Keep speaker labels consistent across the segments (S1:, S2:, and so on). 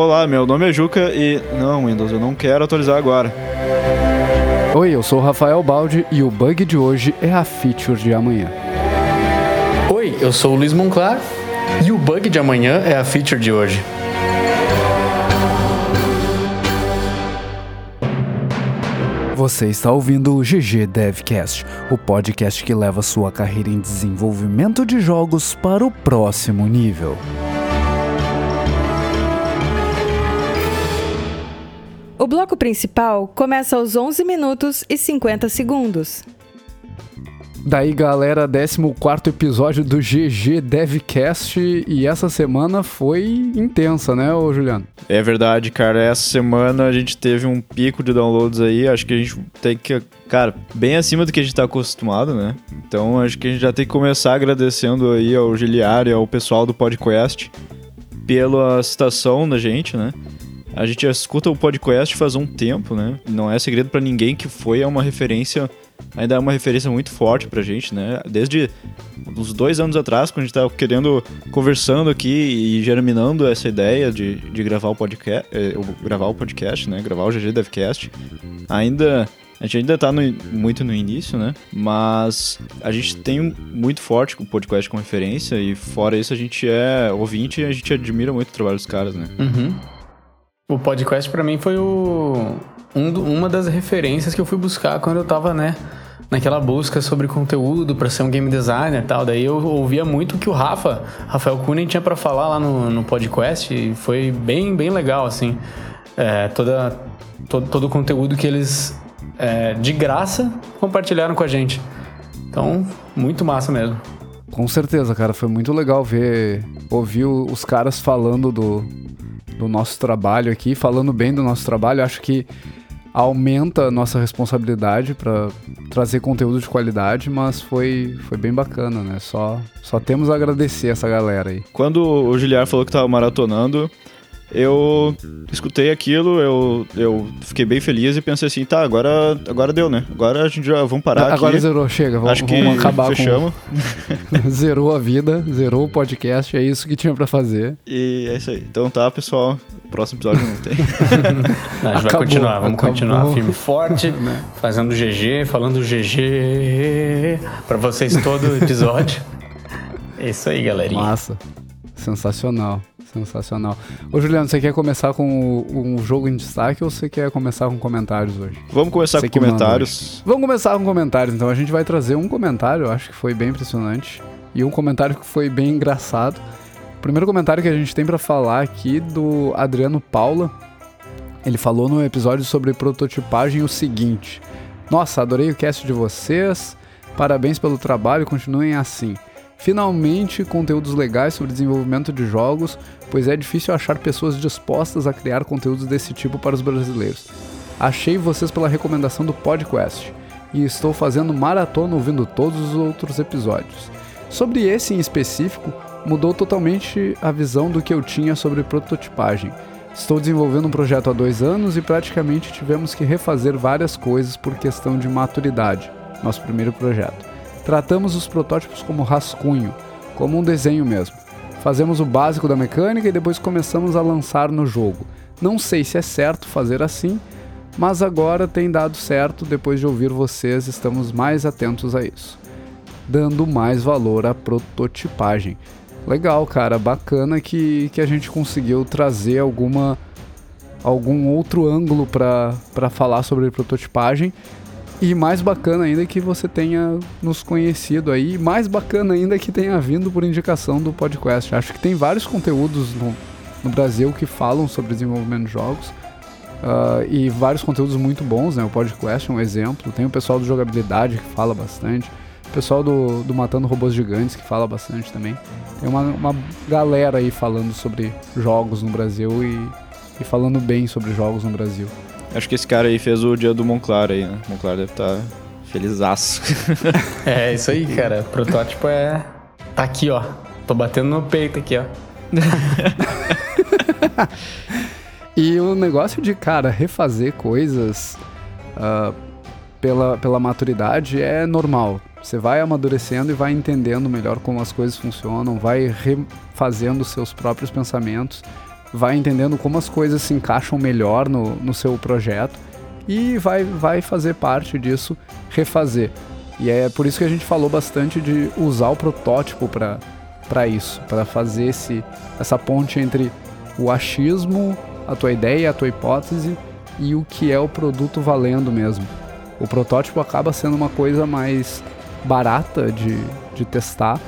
S1: Olá, meu nome é Juca e. Não, Windows, eu não quero atualizar agora.
S2: Oi, eu sou o Rafael Baldi e o bug de hoje é a feature de amanhã.
S3: Oi, eu sou o Luiz Monclar e o bug de amanhã é a feature de hoje.
S2: Você está ouvindo o GG Devcast, o podcast que leva sua carreira em desenvolvimento de jogos para o próximo nível.
S4: O bloco principal começa aos 11 minutos e 50 segundos.
S2: Daí, galera, 14 episódio do GG Devcast e essa semana foi intensa, né, ô Juliano?
S1: É verdade, cara. Essa semana a gente teve um pico de downloads aí. Acho que a gente tem que. Cara, bem acima do que a gente tá acostumado, né? Então acho que a gente já tem que começar agradecendo aí ao Giliar e ao pessoal do podcast pela citação da gente, né? A gente já escuta o podcast faz um tempo, né? Não é segredo para ninguém que foi uma referência ainda é uma referência muito forte pra gente, né? Desde uns dois anos atrás, quando a gente tava querendo, conversando aqui e germinando essa ideia de, de gravar o podcast, eh, gravar o podcast, né? Gravar o GG Devcast. Ainda a gente ainda tá no, muito no início, né? Mas a gente tem muito forte o podcast como referência e fora isso a gente é ouvinte e a gente admira muito o trabalho dos caras, né?
S3: Uhum. O podcast para mim foi o, um, uma das referências que eu fui buscar quando eu tava, né? Naquela busca sobre conteúdo para ser um game designer e tal. Daí eu ouvia muito o que o Rafa, Rafael Kunen, tinha para falar lá no, no podcast e foi bem, bem legal, assim. É, toda, todo, todo o conteúdo que eles, é, de graça, compartilharam com a gente. Então, muito massa mesmo.
S2: Com certeza, cara. Foi muito legal ver, ouvir os caras falando do, do nosso trabalho aqui, falando bem do nosso trabalho. Acho que aumenta a nossa responsabilidade para trazer conteúdo de qualidade, mas foi, foi bem bacana, né? Só, só temos a agradecer essa galera aí.
S1: Quando o Giliar falou que tava maratonando, eu escutei aquilo, eu, eu fiquei bem feliz e pensei assim, tá, agora, agora deu, né? Agora a gente já vamos parar
S2: Agora
S1: aqui.
S2: zerou, chega, vamos,
S1: Acho que
S2: vamos acabar
S1: fechamos.
S2: com... zerou a vida, zerou o podcast, é isso que tinha para fazer.
S1: E é isso aí. Então tá, pessoal. Próximo episódio não tem.
S3: Não, a gente
S2: Acabou,
S3: vai continuar, vamos
S2: acabou.
S3: continuar firme forte, fazendo GG, falando GG para vocês todo episódio. É isso aí, galerinha.
S2: Massa. Sensacional. Sensacional. Ô Juliano, você quer começar com um jogo em destaque ou você quer começar com comentários hoje?
S1: Vamos começar
S2: Você
S1: com comentários.
S2: Vamos começar com comentários, então. A gente vai trazer um comentário, eu acho que foi bem impressionante. E um comentário que foi bem engraçado. O primeiro comentário que a gente tem pra falar aqui do Adriano Paula. Ele falou no episódio sobre prototipagem o seguinte: Nossa, adorei o cast de vocês. Parabéns pelo trabalho, continuem assim. Finalmente, conteúdos legais sobre desenvolvimento de jogos, pois é difícil achar pessoas dispostas a criar conteúdos desse tipo para os brasileiros. Achei vocês pela recomendação do podcast e estou fazendo maratona ouvindo todos os outros episódios. Sobre esse em específico, mudou totalmente a visão do que eu tinha sobre prototipagem. Estou desenvolvendo um projeto há dois anos e praticamente tivemos que refazer várias coisas por questão de maturidade. Nosso primeiro projeto. Tratamos os protótipos como rascunho, como um desenho mesmo. Fazemos o básico da mecânica e depois começamos a lançar no jogo. Não sei se é certo fazer assim, mas agora tem dado certo. Depois de ouvir vocês, estamos mais atentos a isso, dando mais valor à prototipagem. Legal, cara, bacana que, que a gente conseguiu trazer alguma algum outro ângulo para falar sobre prototipagem. E mais bacana ainda que você tenha nos conhecido aí. Mais bacana ainda que tenha vindo por indicação do podcast. Acho que tem vários conteúdos no, no Brasil que falam sobre desenvolvimento de jogos. ah, e vários conteúdos muito bons, né? O podcast é um exemplo. Tem o pessoal do Jogabilidade que fala bastante. O pessoal do, do Matando Robôs Gigantes que fala bastante também. Tem uma, uma galera aí falando sobre jogos no Brasil e, e falando bem sobre jogos no Brasil.
S1: Acho que esse cara aí fez o dia do Monclar aí, né? Monclar deve estar felizaço.
S3: É isso aí, cara. Protótipo é. Tá aqui, ó. Tô batendo no peito aqui, ó.
S2: E o negócio de, cara, refazer coisas ah, pela, pela maturidade é normal. Você vai amadurecendo e vai entendendo melhor como as coisas funcionam, vai refazendo seus próprios pensamentos. Vai entendendo como as coisas se encaixam melhor no, no seu projeto e vai, vai fazer parte disso refazer. E é por isso que a gente falou bastante de usar o protótipo para isso, para fazer esse, essa ponte entre o achismo, a tua ideia, a tua hipótese e o que é o produto valendo mesmo. O protótipo acaba sendo uma coisa mais barata de, de testar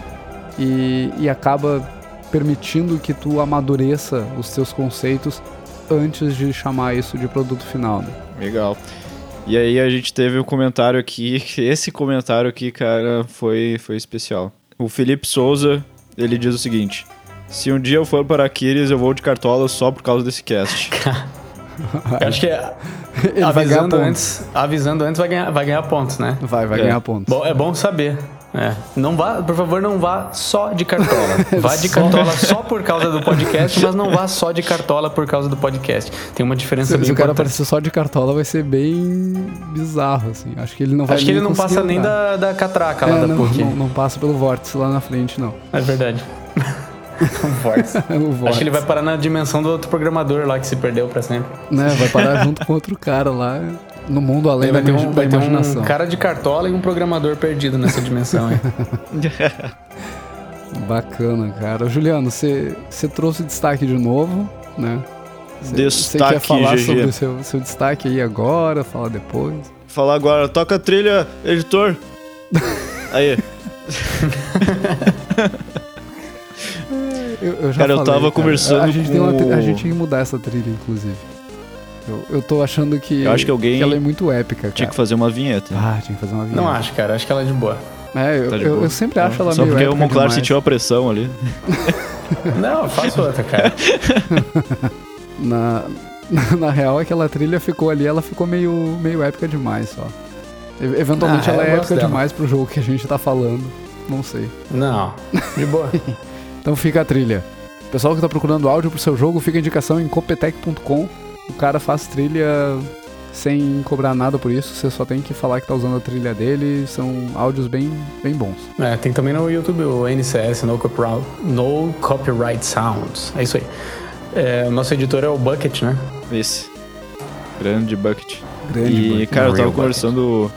S2: e, e acaba permitindo que tu amadureça os teus conceitos antes de chamar isso de produto final. Né?
S1: Legal. E aí a gente teve um comentário aqui, esse comentário aqui, cara, foi, foi especial. O Felipe Souza, ele diz o seguinte: Se um dia eu for para Aquiles, eu vou de cartola só por causa desse cast.
S3: eu acho que é, avisando antes, avisando antes vai ganhar, vai ganhar pontos, né?
S2: Vai, vai
S1: É.
S2: ganhar pontos.
S3: Bom, é bom saber. É. Não vá, por favor, não vá só de cartola. Vá de cartola só por causa do podcast, mas não vá só de cartola por causa do podcast. Tem uma diferença
S2: Se,
S3: bem
S2: se o cara aparecer só de cartola, vai ser bem bizarro, assim. Acho que ele não vai
S3: Acho que ele não passa nem da, da catraca lá
S2: É,
S3: da
S2: não,
S3: PUC.
S2: não, não passa pelo vórtice lá na frente, não.
S3: É verdade.
S2: O vórtice.
S3: Acho que ele vai parar na dimensão do outro programador lá que se perdeu pra sempre.
S2: Né, vai parar junto com outro cara lá, no mundo além da,
S3: vai ter, um,
S2: da
S3: vai ter
S2: imaginação.
S3: um cara de cartola e um programador perdido nessa dimensão aí.
S2: Bacana, cara. Juliano, você você trouxe destaque de novo, né? Você
S1: Destaque,
S2: quer falar
S1: GG.
S2: sobre o seu, seu destaque aí agora, falar depois?
S1: Falar agora, toca a trilha, editor. Aí,
S2: Eu, eu já
S1: Cara, eu
S2: falei,
S1: tava conversando
S2: a gente
S1: com
S2: tem uma A gente tinha que mudar essa trilha, inclusive. Eu, eu tô achando que,
S1: Eu acho que alguém
S2: ela é muito épica, cara.
S1: tinha que fazer uma vinheta.
S2: Ah, tinha que fazer uma vinheta.
S3: Não acho, cara. Acho que ela é de boa.
S2: É, eu,
S1: Tá
S2: eu,
S1: boa.
S2: eu sempre acho ela
S1: Só
S2: meio
S1: porque o Monclar
S2: demais.
S1: sentiu a pressão ali.
S3: Não, eu faço outra, cara.
S2: Na, na real, aquela trilha ficou ali, ela ficou meio, meio épica demais só. E- Eventualmente
S3: Ah,
S2: ela é épica
S3: dela.
S2: demais pro jogo que a gente tá falando. Não sei.
S3: Não, de boa.
S2: Então fica a trilha. Pessoal que tá procurando áudio pro seu jogo, fica a indicação em copetec.com. O cara faz trilha sem cobrar nada por isso. Você só tem que falar que tá usando a trilha dele. São áudios bem, bem bons.
S3: É, tem também no YouTube o NCS, No Copyright, no Copyright Sounds. É isso aí. É, o nosso editor é o Bucket, né?
S1: Esse. Grande bucket.
S2: Grande.
S1: E,
S2: Bucket.
S1: cara, eu tava
S3: Real
S1: conversando.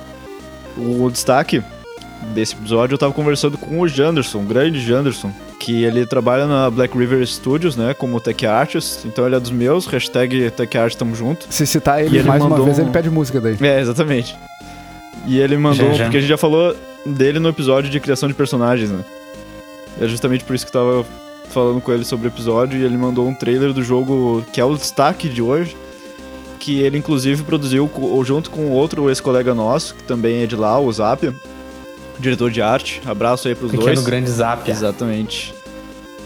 S1: O destaque desse episódio, eu tava conversando com o Janderson, o grande Janderson, que ele trabalha na Black River Studios, né, como tech artist. Então ele é dos meus, hashtag tech art tamo junto.
S2: Se citar ele,
S1: ele
S2: mais uma vez,
S1: um-
S2: ele pede música daí.
S1: É, exatamente. E ele mandou,
S3: Já, já.
S1: porque a gente já falou dele no episódio de criação de personagens, né? É justamente por isso que eu tava falando com ele sobre o episódio e ele mandou um trailer do jogo que é o destaque de hoje, que ele inclusive produziu junto com outro ex-colega nosso, que também é de lá, o Zap, diretor de arte. Abraço aí pros
S3: Pequeno
S1: dois.
S3: grande zap.
S1: Exatamente.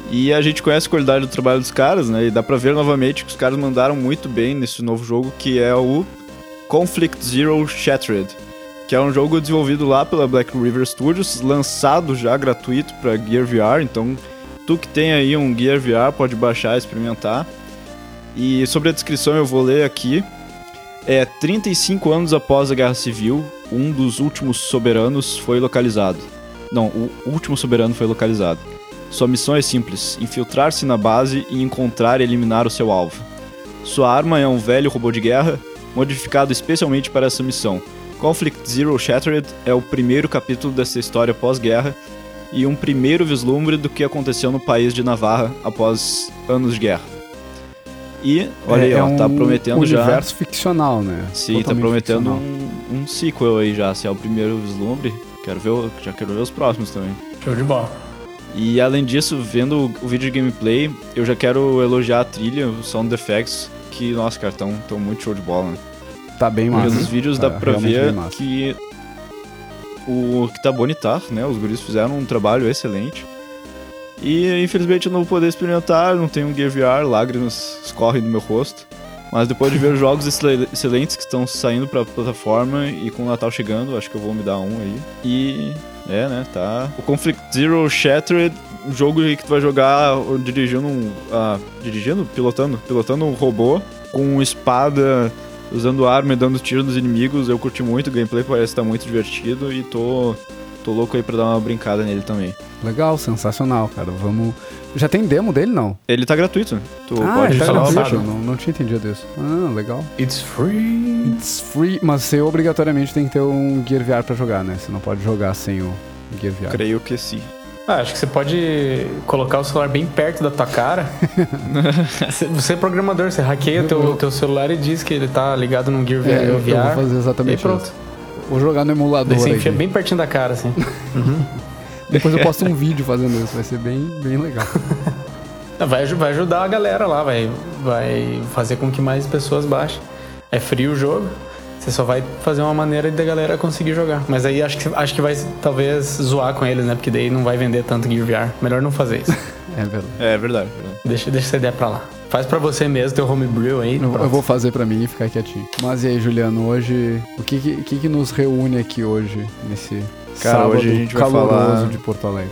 S1: E a gente conhece a qualidade do trabalho dos caras, né? E dá pra ver novamente que os caras mandaram muito bem nesse novo jogo, que é o Conflict Zero Shattered, que é um jogo desenvolvido lá pela Black River Studios, lançado já gratuito pra Gear VR, então tu que tem aí um Gear VR pode baixar e experimentar. E sobre a descrição eu vou ler aqui. É 35 anos após a Guerra Civil, um dos últimos soberanos foi localizado. Não, o último soberano foi localizado. Sua missão é simples: infiltrar-se na base e encontrar e eliminar o seu alvo. Sua arma é um velho robô de guerra, modificado especialmente para essa missão. Conflict Zero Shattered é o primeiro capítulo dessa história pós-guerra e um primeiro vislumbre do que aconteceu no país de Navarra após anos de guerra. E, olha aí,
S2: é,
S1: ó,
S2: é
S1: tá
S2: um
S1: prometendo já.
S2: universo ficcional, né?
S1: Sim, tá
S2: Totalmente
S1: prometendo
S2: ficcional.
S1: um, um sequel aí já, se é o primeiro vislumbre. Quero ver, o- já quero ver os próximos também.
S3: Show de bola.
S1: E além disso, vendo o- o vídeo de gameplay, eu já quero elogiar a trilha, os sound effects, que, nossa, cara, tão, tão muito show de bola, né?
S2: Tá bem massa.
S1: Pelos vídeos
S2: Tá
S1: dá pra
S2: realmente
S1: ver que o que tá bonitar, né? Os guris fizeram um trabalho excelente. E infelizmente eu não vou poder experimentar, não tenho um Gear VR, lágrimas escorrem do meu rosto. Mas depois de ver jogos excel- excelentes que estão saindo pra plataforma e com o Natal chegando, acho que eu vou me dar um aí. E é, né, tá. O Conflict Zero Shattered, um jogo que tu vai jogar uh, dirigindo um. ah, dirigindo? Pilotando? Pilotando um robô com espada, usando arma e dando tiro nos inimigos. Eu curti muito, o gameplay parece estar muito divertido e tô. Tô louco aí pra dar uma brincada nele também.
S2: Legal, sensacional, cara. Vamos. Já tem demo dele, não?
S1: Ele tá gratuito. Tu
S2: ah,
S1: pode
S2: ele tá
S1: instalar o
S2: gratuito. Não, não tinha entendido isso. Ah, legal.
S3: It's free.
S2: It's free, mas você obrigatoriamente tem que ter um Gear VR pra jogar, né? Você não pode jogar sem o Gear VR.
S1: Creio que sim.
S3: Ah, acho que você pode colocar o celular bem perto da tua cara. Você- é programador, você hackeia o teu, teu celular e diz que ele tá ligado num Gear VR.
S2: É, eu, eu vou
S3: VR
S2: fazer
S3: e
S2: exatamente
S3: pronto.
S2: isso. Vou jogar no emulador
S3: você enfia bem pertinho da cara, assim.
S2: Depois eu posto um vídeo fazendo isso, vai ser bem, bem legal.
S3: Vai, vai ajudar a galera lá, vai, vai fazer com que mais pessoas baixem. É frio o jogo, você só vai fazer uma maneira da galera conseguir jogar. Mas aí acho que, acho que vai talvez zoar com eles, né? Porque daí não vai vender tanto Gear VR. Melhor não fazer isso.
S2: É verdade.
S1: É verdade. verdade.
S3: deixa, deixa essa ideia pra lá. Faz pra você mesmo, teu homebrew aí.
S2: Eu, eu
S3: pronto.
S2: vou fazer pra mim e ficar quietinho. Mas e aí, Juliano, hoje. O que que, que que nos reúne aqui hoje, nesse
S1: Cara,
S2: sábado
S1: hoje a gente vai
S2: caloroso
S1: falar-
S2: de Porto Alegre?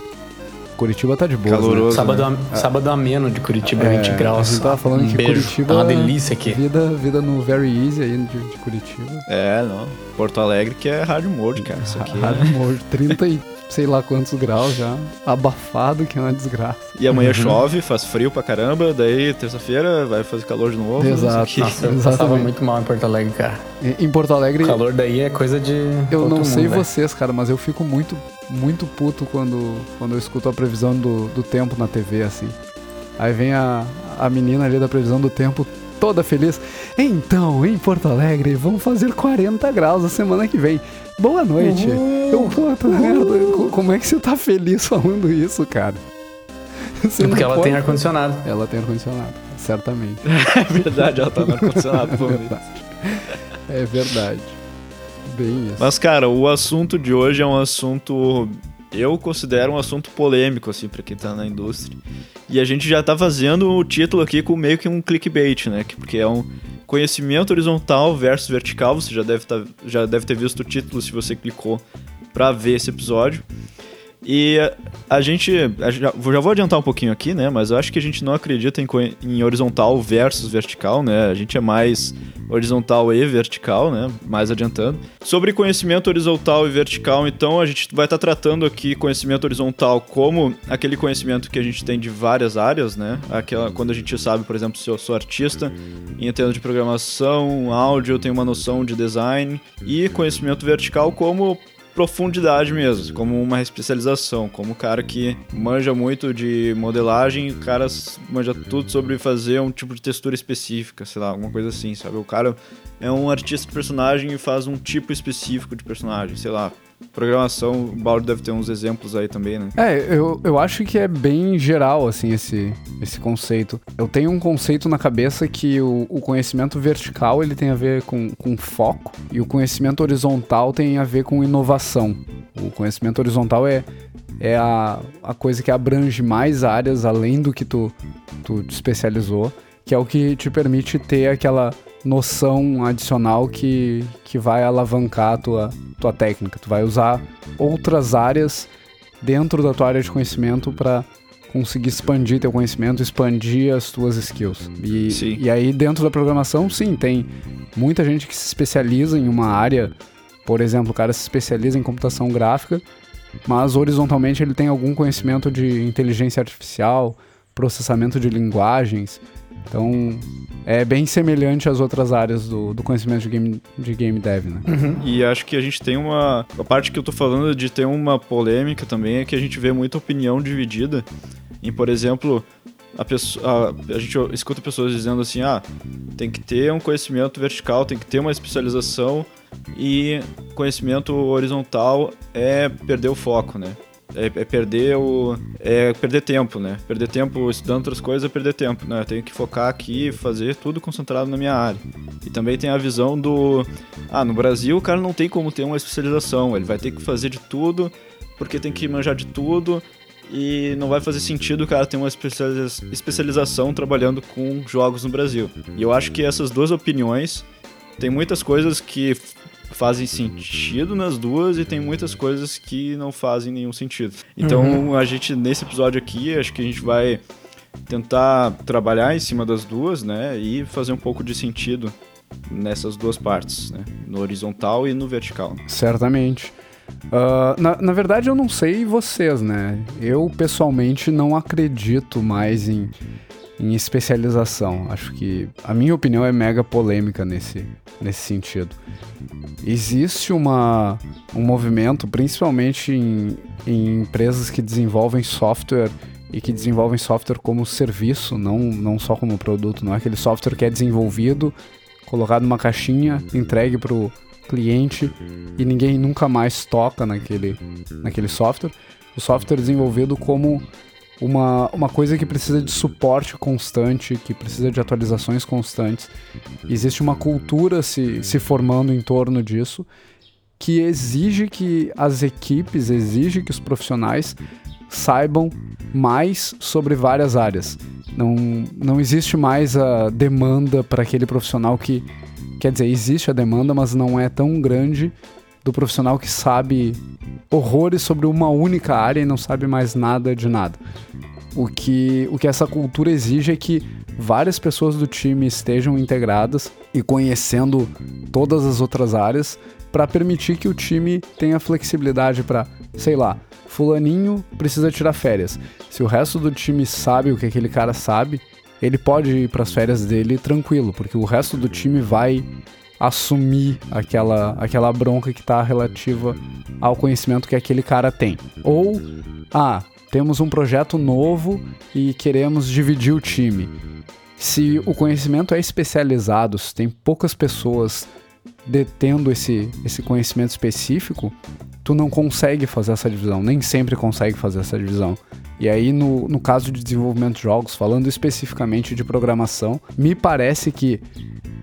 S2: Curitiba tá de boa.
S1: Caloroso.
S3: Sábado, am- sábado ameno de Curitiba,
S2: É,
S3: 20 graus.
S2: a gente tava falando
S3: um
S2: que
S3: beijo.
S2: Curitiba-
S3: Tá uma delícia aqui.
S2: Vida, vida no Very Easy aí de, de Curitiba.
S1: É, não. Porto Alegre que é hard mode, cara. Isso aqui.
S2: Hard mode, 30 e sei lá quantos graus já. Abafado, que é uma desgraça.
S1: E amanhã
S2: Uhum.
S1: chove, faz frio pra caramba. Daí, terça-feira, vai fazer calor de novo.
S2: Exato.
S1: isso aqui.
S3: Nossa, eu passava muito mal em Porto Alegre, cara.
S2: Em Porto Alegre,
S3: O calor daí é coisa de.
S2: eu não sei
S3: mundo, velho.
S2: vocês, cara, mas eu fico muito, muito puto quando, quando eu escuto a previsão do, do tempo na TV, assim. Aí vem a, a menina ali da previsão do tempo toda feliz. Então, em Porto Alegre, vão fazer 40 graus a semana que vem. Boa noite. Eu, puta merda, co- como é que você tá feliz falando isso, cara? Você
S3: É porque ela
S2: pode-
S3: tem ar-condicionado.
S2: Ela tem ar-condicionado, certamente.
S1: É verdade, ela tá no ar-condicionado.
S2: É
S1: pô.
S2: verdade. É verdade. Bem isso.
S1: Mas, cara, o assunto de hoje é um assunto. Eu considero um assunto polêmico, assim, pra quem tá na indústria. E a gente já tá fazendo o título aqui com meio que um clickbait, né? que- Porque é um conhecimento horizontal versus vertical. Você já deve, tá, já deve ter visto o título se você clicou pra ver esse episódio. E a gente. já, vou adiantar um pouquinho aqui, né? Mas eu acho que a gente não acredita em, em horizontal versus vertical, né? A gente é mais horizontal e vertical, né? Mais adiantando. Sobre conhecimento horizontal e vertical, então a gente vai estar tratando aqui conhecimento horizontal como aquele conhecimento que a gente tem de várias áreas, né? Aquela, quando a gente sabe, por exemplo, se eu sou artista entendo de programação, áudio, eu tenho uma noção de design. E conhecimento vertical como profundidade mesmo, como uma especialização, como o cara que manja muito de modelagem, o cara manja tudo sobre fazer um tipo de textura específica, sei lá, alguma coisa assim, sabe? O cara é um artista de personagem e faz um tipo específico de personagem, sei lá. Programação, o Baldo deve ter uns exemplos aí também, né?
S2: É, eu, eu acho que é bem geral, assim, esse, esse conceito. Eu tenho um conceito na cabeça que o, o conhecimento vertical, ele tem a ver com, com foco, e o conhecimento horizontal tem a ver com inovação. O conhecimento horizontal é, é a, a coisa que abrange mais áreas além do que tu, tu te especializou, que é o que te permite ter aquela noção adicional que, que vai alavancar a tua, tua técnica. Tu vai usar outras áreas dentro da tua área de conhecimento para conseguir expandir teu conhecimento, expandir as tuas skills. E,
S1: Sim.
S2: e aí dentro da programação, sim, tem muita gente que se especializa em uma área. Por exemplo, o cara se especializa em computação gráfica, mas horizontalmente ele tem algum conhecimento de inteligência artificial, processamento de linguagens. Então, é bem semelhante às outras áreas do, do conhecimento de game, de game dev, né?
S1: E acho que a gente tem uma. A parte que eu tô falando de ter uma polêmica também é que a gente vê muita opinião dividida em, por exemplo, a, pessoa, a, a gente escuta pessoas dizendo assim: ah, tem que ter um conhecimento vertical, tem que ter uma especialização e conhecimento horizontal é perder o foco, né? É, é perder o. É perder tempo, né? Perder tempo estudando outras coisas é perder tempo, né? Eu tenho que focar aqui fazer tudo concentrado na minha área. E também tem a visão do. Ah, no Brasil o cara não tem como ter uma especialização, ele vai ter que fazer de tudo, porque tem que manjar de tudo, e não vai fazer sentido o cara ter uma especializa- especialização trabalhando com jogos no Brasil. E eu acho que essas duas opiniões tem muitas coisas que fazem sentido nas duas e tem muitas coisas que não fazem nenhum sentido. Então a gente nesse episódio aqui acho que a gente vai tentar trabalhar em cima das duas, né, e fazer um pouco de sentido nessas duas partes, né, no horizontal e no vertical.
S2: Certamente. Uh, na, na verdade, eu não sei vocês, né? Eu pessoalmente não acredito mais em, em especialização. Acho que a minha opinião é mega polêmica nesse, nesse sentido. Existe uma, um movimento, principalmente em, em empresas que desenvolvem software e que desenvolvem software como serviço, não, não só como produto. Não é aquele software que é desenvolvido, colocado numa caixinha, entregue para o cliente e ninguém nunca mais toca naquele, naquele software. O software desenvolvido como uma, uma coisa que precisa de suporte constante, que precisa de atualizações constantes. Existe uma cultura se, se formando em torno disso que exige que as equipes, exige que os profissionais saibam mais sobre várias áreas. Não, não existe mais a demanda para aquele profissional que. Quer dizer, existe a demanda, mas não é tão grande do profissional que sabe horrores sobre uma única área e não sabe mais nada de nada. O que, o que essa cultura exige é que várias pessoas do time estejam integradas e conhecendo todas as outras áreas para permitir que o time tenha flexibilidade para, sei lá, fulaninho precisa tirar férias. Se o resto do time sabe o que aquele cara sabe, ele pode ir para as férias dele tranquilo, porque o resto do time vai assumir aquela, aquela bronca que está relativa ao conhecimento que aquele cara tem. Ou, ah, temos um projeto novo e queremos dividir o time. Se o conhecimento é especializado, se tem poucas pessoas detendo esse, esse conhecimento específico, tu não consegue fazer essa divisão, nem sempre consegue fazer essa divisão. E aí, no, no caso de desenvolvimento de jogos, falando especificamente de programação, me parece que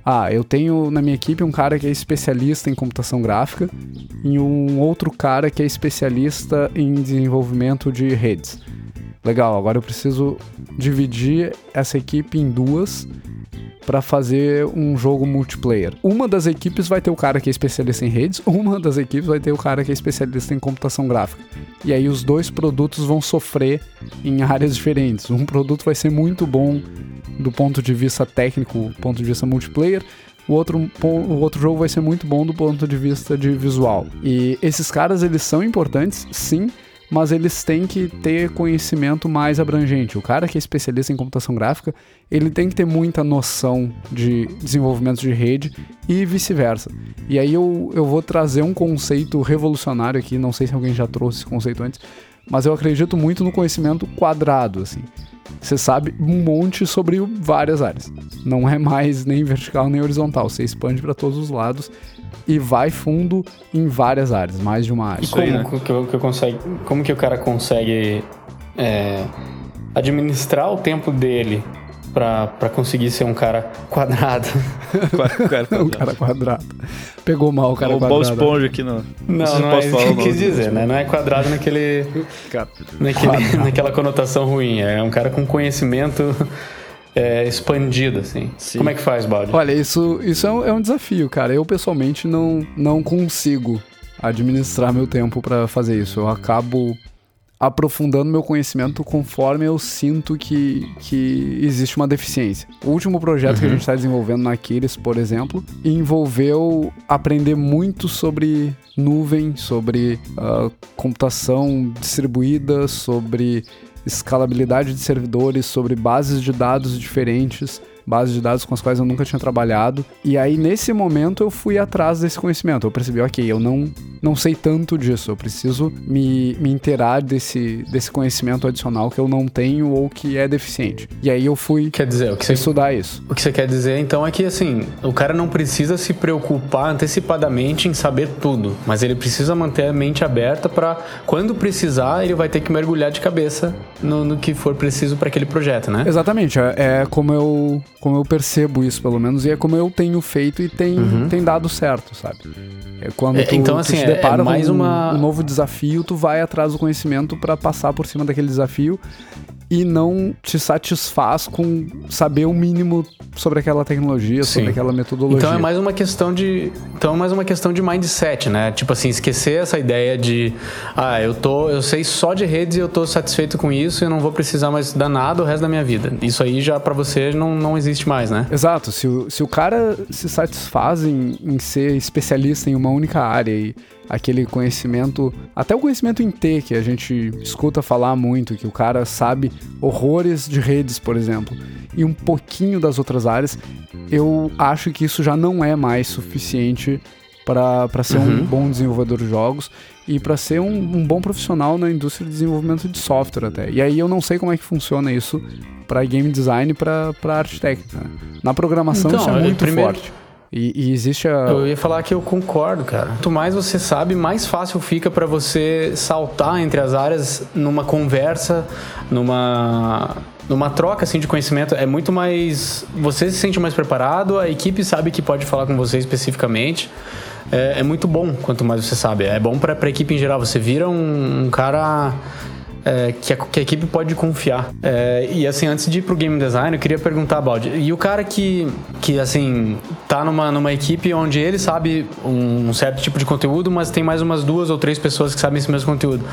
S2: ah, eu tenho na minha equipe um cara que é especialista em computação gráfica e um outro cara que é especialista em desenvolvimento de redes. Legal, agora eu preciso dividir essa equipe em duas para fazer um jogo multiplayer. Uma das equipes vai ter o cara que é especialista em redes, uma das equipes vai ter o cara que é especialista em computação gráfica. E aí os dois produtos vão sofrer em áreas diferentes. Um produto vai ser muito bom do ponto de vista técnico, ponto de vista multiplayer, o outro, o outro jogo vai ser muito bom do ponto de vista de visual. E esses caras, eles são importantes, sim, mas eles têm que ter conhecimento mais abrangente. O cara que é especialista em computação gráfica, ele tem que ter muita noção de desenvolvimento de rede e vice-versa. E aí eu, eu vou trazer um conceito revolucionário aqui, não sei se alguém já trouxe esse conceito antes, mas eu acredito muito no conhecimento quadrado, assim. Você sabe um monte sobre várias áreas. Não é mais nem vertical nem horizontal. Você expande para todos os lados e vai fundo em várias áreas, mais de uma área.
S3: E como, né? que, eu, que eu consegue, como que o cara consegue é, administrar o tempo dele para conseguir ser um cara quadrado.
S2: um cara quadrado. Pegou mal o cara
S1: o
S2: quadrado.
S1: O Esponja aqui não.
S3: Não, não, não é isso que eu quis dizer, né? Não é quadrado naquele, naquele quadrado. naquela conotação ruim. É um cara com conhecimento é, expandido, assim. Sim. Como é que faz, Baldi?
S2: Olha, isso, isso é um, é um desafio, cara. Eu, pessoalmente, não, não consigo administrar meu tempo para fazer isso. Eu acabo aprofundando meu conhecimento conforme eu sinto que, que existe uma deficiência. O último projeto uhum. que a uhum. gente está desenvolvendo na Aquiles, por exemplo, envolveu aprender muito sobre nuvem, sobre uh, computação distribuída, sobre escalabilidade de servidores, sobre bases de dados diferentes bases de dados com as quais eu nunca tinha trabalhado. E aí, nesse momento, eu fui atrás desse conhecimento. Eu percebi, ok, eu não, não sei tanto disso, eu preciso me, me inteirar desse, desse conhecimento adicional que eu não tenho ou que é deficiente. E aí eu fui
S3: quer dizer, o que você,
S2: estudar isso.
S3: O que você quer dizer, então, é que, assim, o cara não precisa se preocupar antecipadamente em saber tudo, mas ele precisa manter a mente aberta para, quando precisar, ele vai ter que mergulhar de cabeça no, no que for preciso para aquele projeto, né?
S2: Exatamente. É, é como eu como eu percebo isso, pelo menos, e é como eu tenho feito e tem, uhum. tem dado certo, sabe? É quando é, tu, então, assim, tu te depara é, mais um, uma... um novo desafio, tu vai atrás do conhecimento para passar por cima daquele desafio e não te satisfaz com saber o mínimo sobre aquela tecnologia, Sim. sobre aquela metodologia.
S3: Então é mais uma questão de, então é mais uma questão de mindset, né? Tipo assim, esquecer essa ideia de, ah, eu tô, eu sei só de redes e eu tô satisfeito com isso e eu não vou precisar mais dar nada o resto da minha vida. Isso aí já para você não, não existe mais, né?
S2: Exato. Se o, se o cara se satisfaz em, em ser especialista em uma única área e aquele conhecimento, até o conhecimento em T, que a gente escuta falar muito, que o cara sabe horrores de redes, por exemplo, e um pouquinho das outras áreas, eu acho que isso já não é mais suficiente para ser uhum. um bom desenvolvedor de jogos e para ser um, um, bom profissional na indústria de desenvolvimento de software até. E aí eu não sei como é que funciona isso para game design e para arte técnica. Na programação então, isso é muito primeiro... forte. E, e, existe a.
S3: Eu ia falar que eu concordo, cara. Quanto mais você sabe, mais fácil fica para você saltar entre as áreas numa conversa, numa numa troca assim de conhecimento é muito mais você se sente mais preparado a equipe sabe que pode falar com você especificamente é, é muito bom quanto mais você sabe é bom para a equipe em geral você vira um, um cara é, que, a, que, a, equipe pode confiar. É, e assim, antes de ir pro game design, eu queria perguntar, Baldi, e o cara que, que assim, tá numa, numa equipe onde ele sabe um, certo tipo de conteúdo, mas tem mais umas duas ou três pessoas que sabem esse mesmo conteúdo.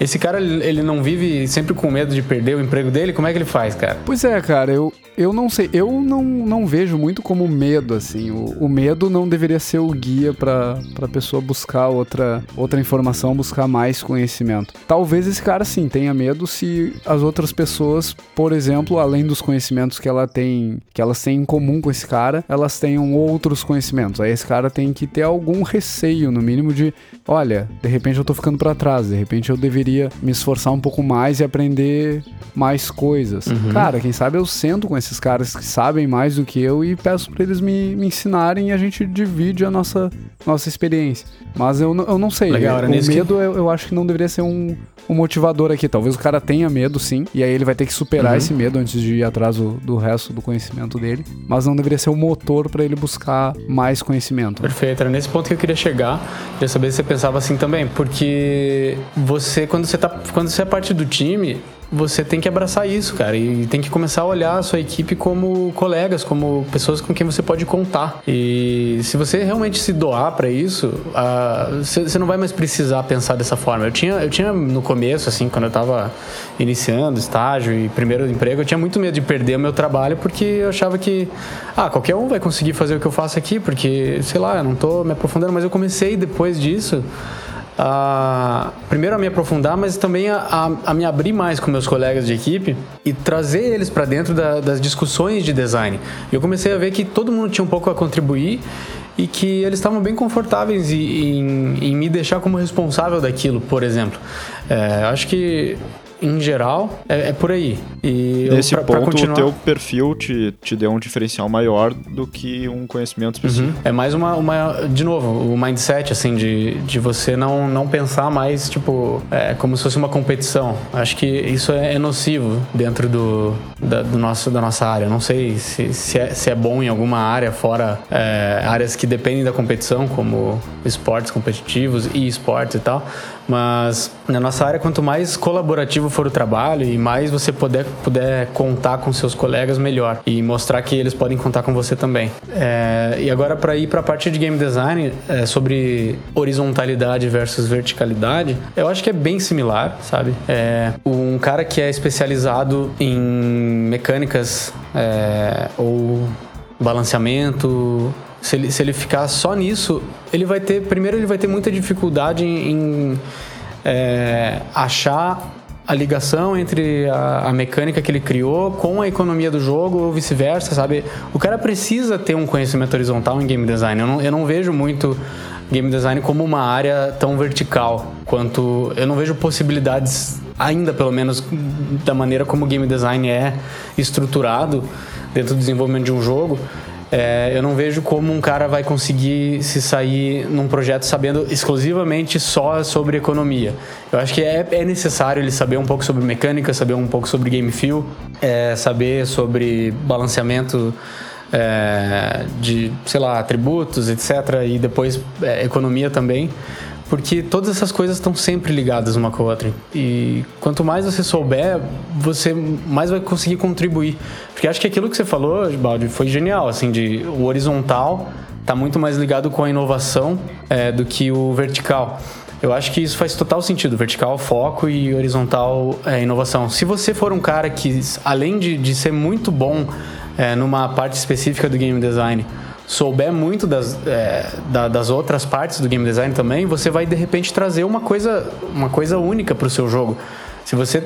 S3: Esse cara, ele não vive sempre com medo de perder o emprego dele? Como é que ele faz, cara?
S2: Pois é, cara, eu, eu não sei. Eu não, não vejo muito como medo, assim. O, o medo não deveria ser o guia pra, pra pessoa buscar outra, outra informação, buscar mais conhecimento. Talvez esse cara, sim, tenha medo se as outras pessoas, por exemplo, além dos conhecimentos que ela tem, que elas têm em comum com esse cara, elas tenham outros conhecimentos. Aí esse cara tem que ter algum receio, no mínimo, de olha, de repente eu tô ficando para trás, de repente eu deveria me esforçar um pouco mais e aprender mais coisas. Uhum. Cara, quem sabe eu sento com esses caras que sabem mais do que eu e peço para eles me, me ensinarem e a gente divide a nossa, nossa experiência. Mas eu, eu não sei. Legal, o medo que... eu, eu acho que não deveria ser um, um motivador aqui. Talvez o cara tenha medo, sim, e aí ele vai ter que superar uhum. esse medo antes de ir atrás do, do resto do conhecimento dele. Mas não deveria ser o um motor para ele buscar mais conhecimento.
S3: Perfeito, era nesse ponto que eu queria chegar. Queria saber se você pensava assim também, porque você, quando você, tá, quando você é parte do time, você tem que abraçar isso, cara, e tem que começar a olhar a sua equipe como colegas, como pessoas com quem você pode contar. E se você realmente se doar para isso, você não vai mais precisar pensar dessa forma. Eu tinha, eu tinha no começo, assim, quando eu tava iniciando estágio e primeiro emprego, eu tinha muito medo de perder o meu trabalho porque eu achava que, ah, qualquer um vai conseguir fazer o que eu faço aqui, porque, sei lá, eu não tô me aprofundando, mas eu comecei depois disso a, primeiro a me aprofundar, mas também a, a, me abrir mais com meus colegas de equipe e trazer eles para dentro da, das discussões de design. Eu comecei a ver que todo mundo tinha um pouco a contribuir e que eles estavam bem confortáveis em, em, em me deixar como responsável daquilo, por exemplo. É, acho que em geral, é, é por aí.
S1: E Nesse eu, pra, ponto, pra continuar... o teu perfil te, te deu um diferencial maior do que um conhecimento específico. Uhum.
S3: É mais uma, uma... De novo, o mindset, assim, de, de você não, não pensar mais, tipo, é, como se fosse uma competição. Acho que isso é, é nocivo dentro do, da, do nosso, da nossa área. Não sei se, se, é, se é bom em alguma área, fora é, áreas que dependem da competição, como esportes competitivos e esportes e tal. Mas na nossa área, quanto mais colaborativo for o trabalho e mais você puder, puder contar com seus colegas, melhor. E mostrar que eles podem contar com você também. É, e agora, para ir para a parte de game design, é, sobre horizontalidade versus verticalidade, eu acho que é bem similar, sabe? É, um cara que é especializado em mecânicas é, ou balanceamento se ele, se ele ficar só nisso, ele vai ter. Primeiro, ele vai ter muita dificuldade em, é, achar a ligação entre a, a, mecânica que ele criou com a economia do jogo ou vice-versa, sabe? O cara precisa ter um conhecimento horizontal em game design. Eu não, eu não vejo muito game design como uma área tão vertical quanto. Eu não vejo possibilidades, ainda pelo menos, da maneira como game design é estruturado dentro do desenvolvimento de um jogo. É, eu não vejo como um cara vai conseguir se sair num projeto sabendo exclusivamente só sobre economia. Eu acho que é, é necessário ele saber um pouco sobre mecânica, saber um pouco sobre game feel, é, saber sobre balanceamento é, de, sei lá, atributos, etc. E depois é, economia também porque todas essas coisas estão sempre ligadas uma com a outra. E quanto mais você souber, você mais vai conseguir contribuir. Porque acho que aquilo que você falou, Baldi, foi genial, assim, de o horizontal está muito mais ligado com a inovação é, do que o vertical. Eu acho que isso faz total sentido. Vertical, foco e horizontal, é, inovação. Se você for um cara que, além de, de ser muito bom é, numa parte específica do game design, souber muito das, é, da, das outras partes do game design também, você vai de repente trazer uma coisa, uma coisa única para o seu jogo. Se você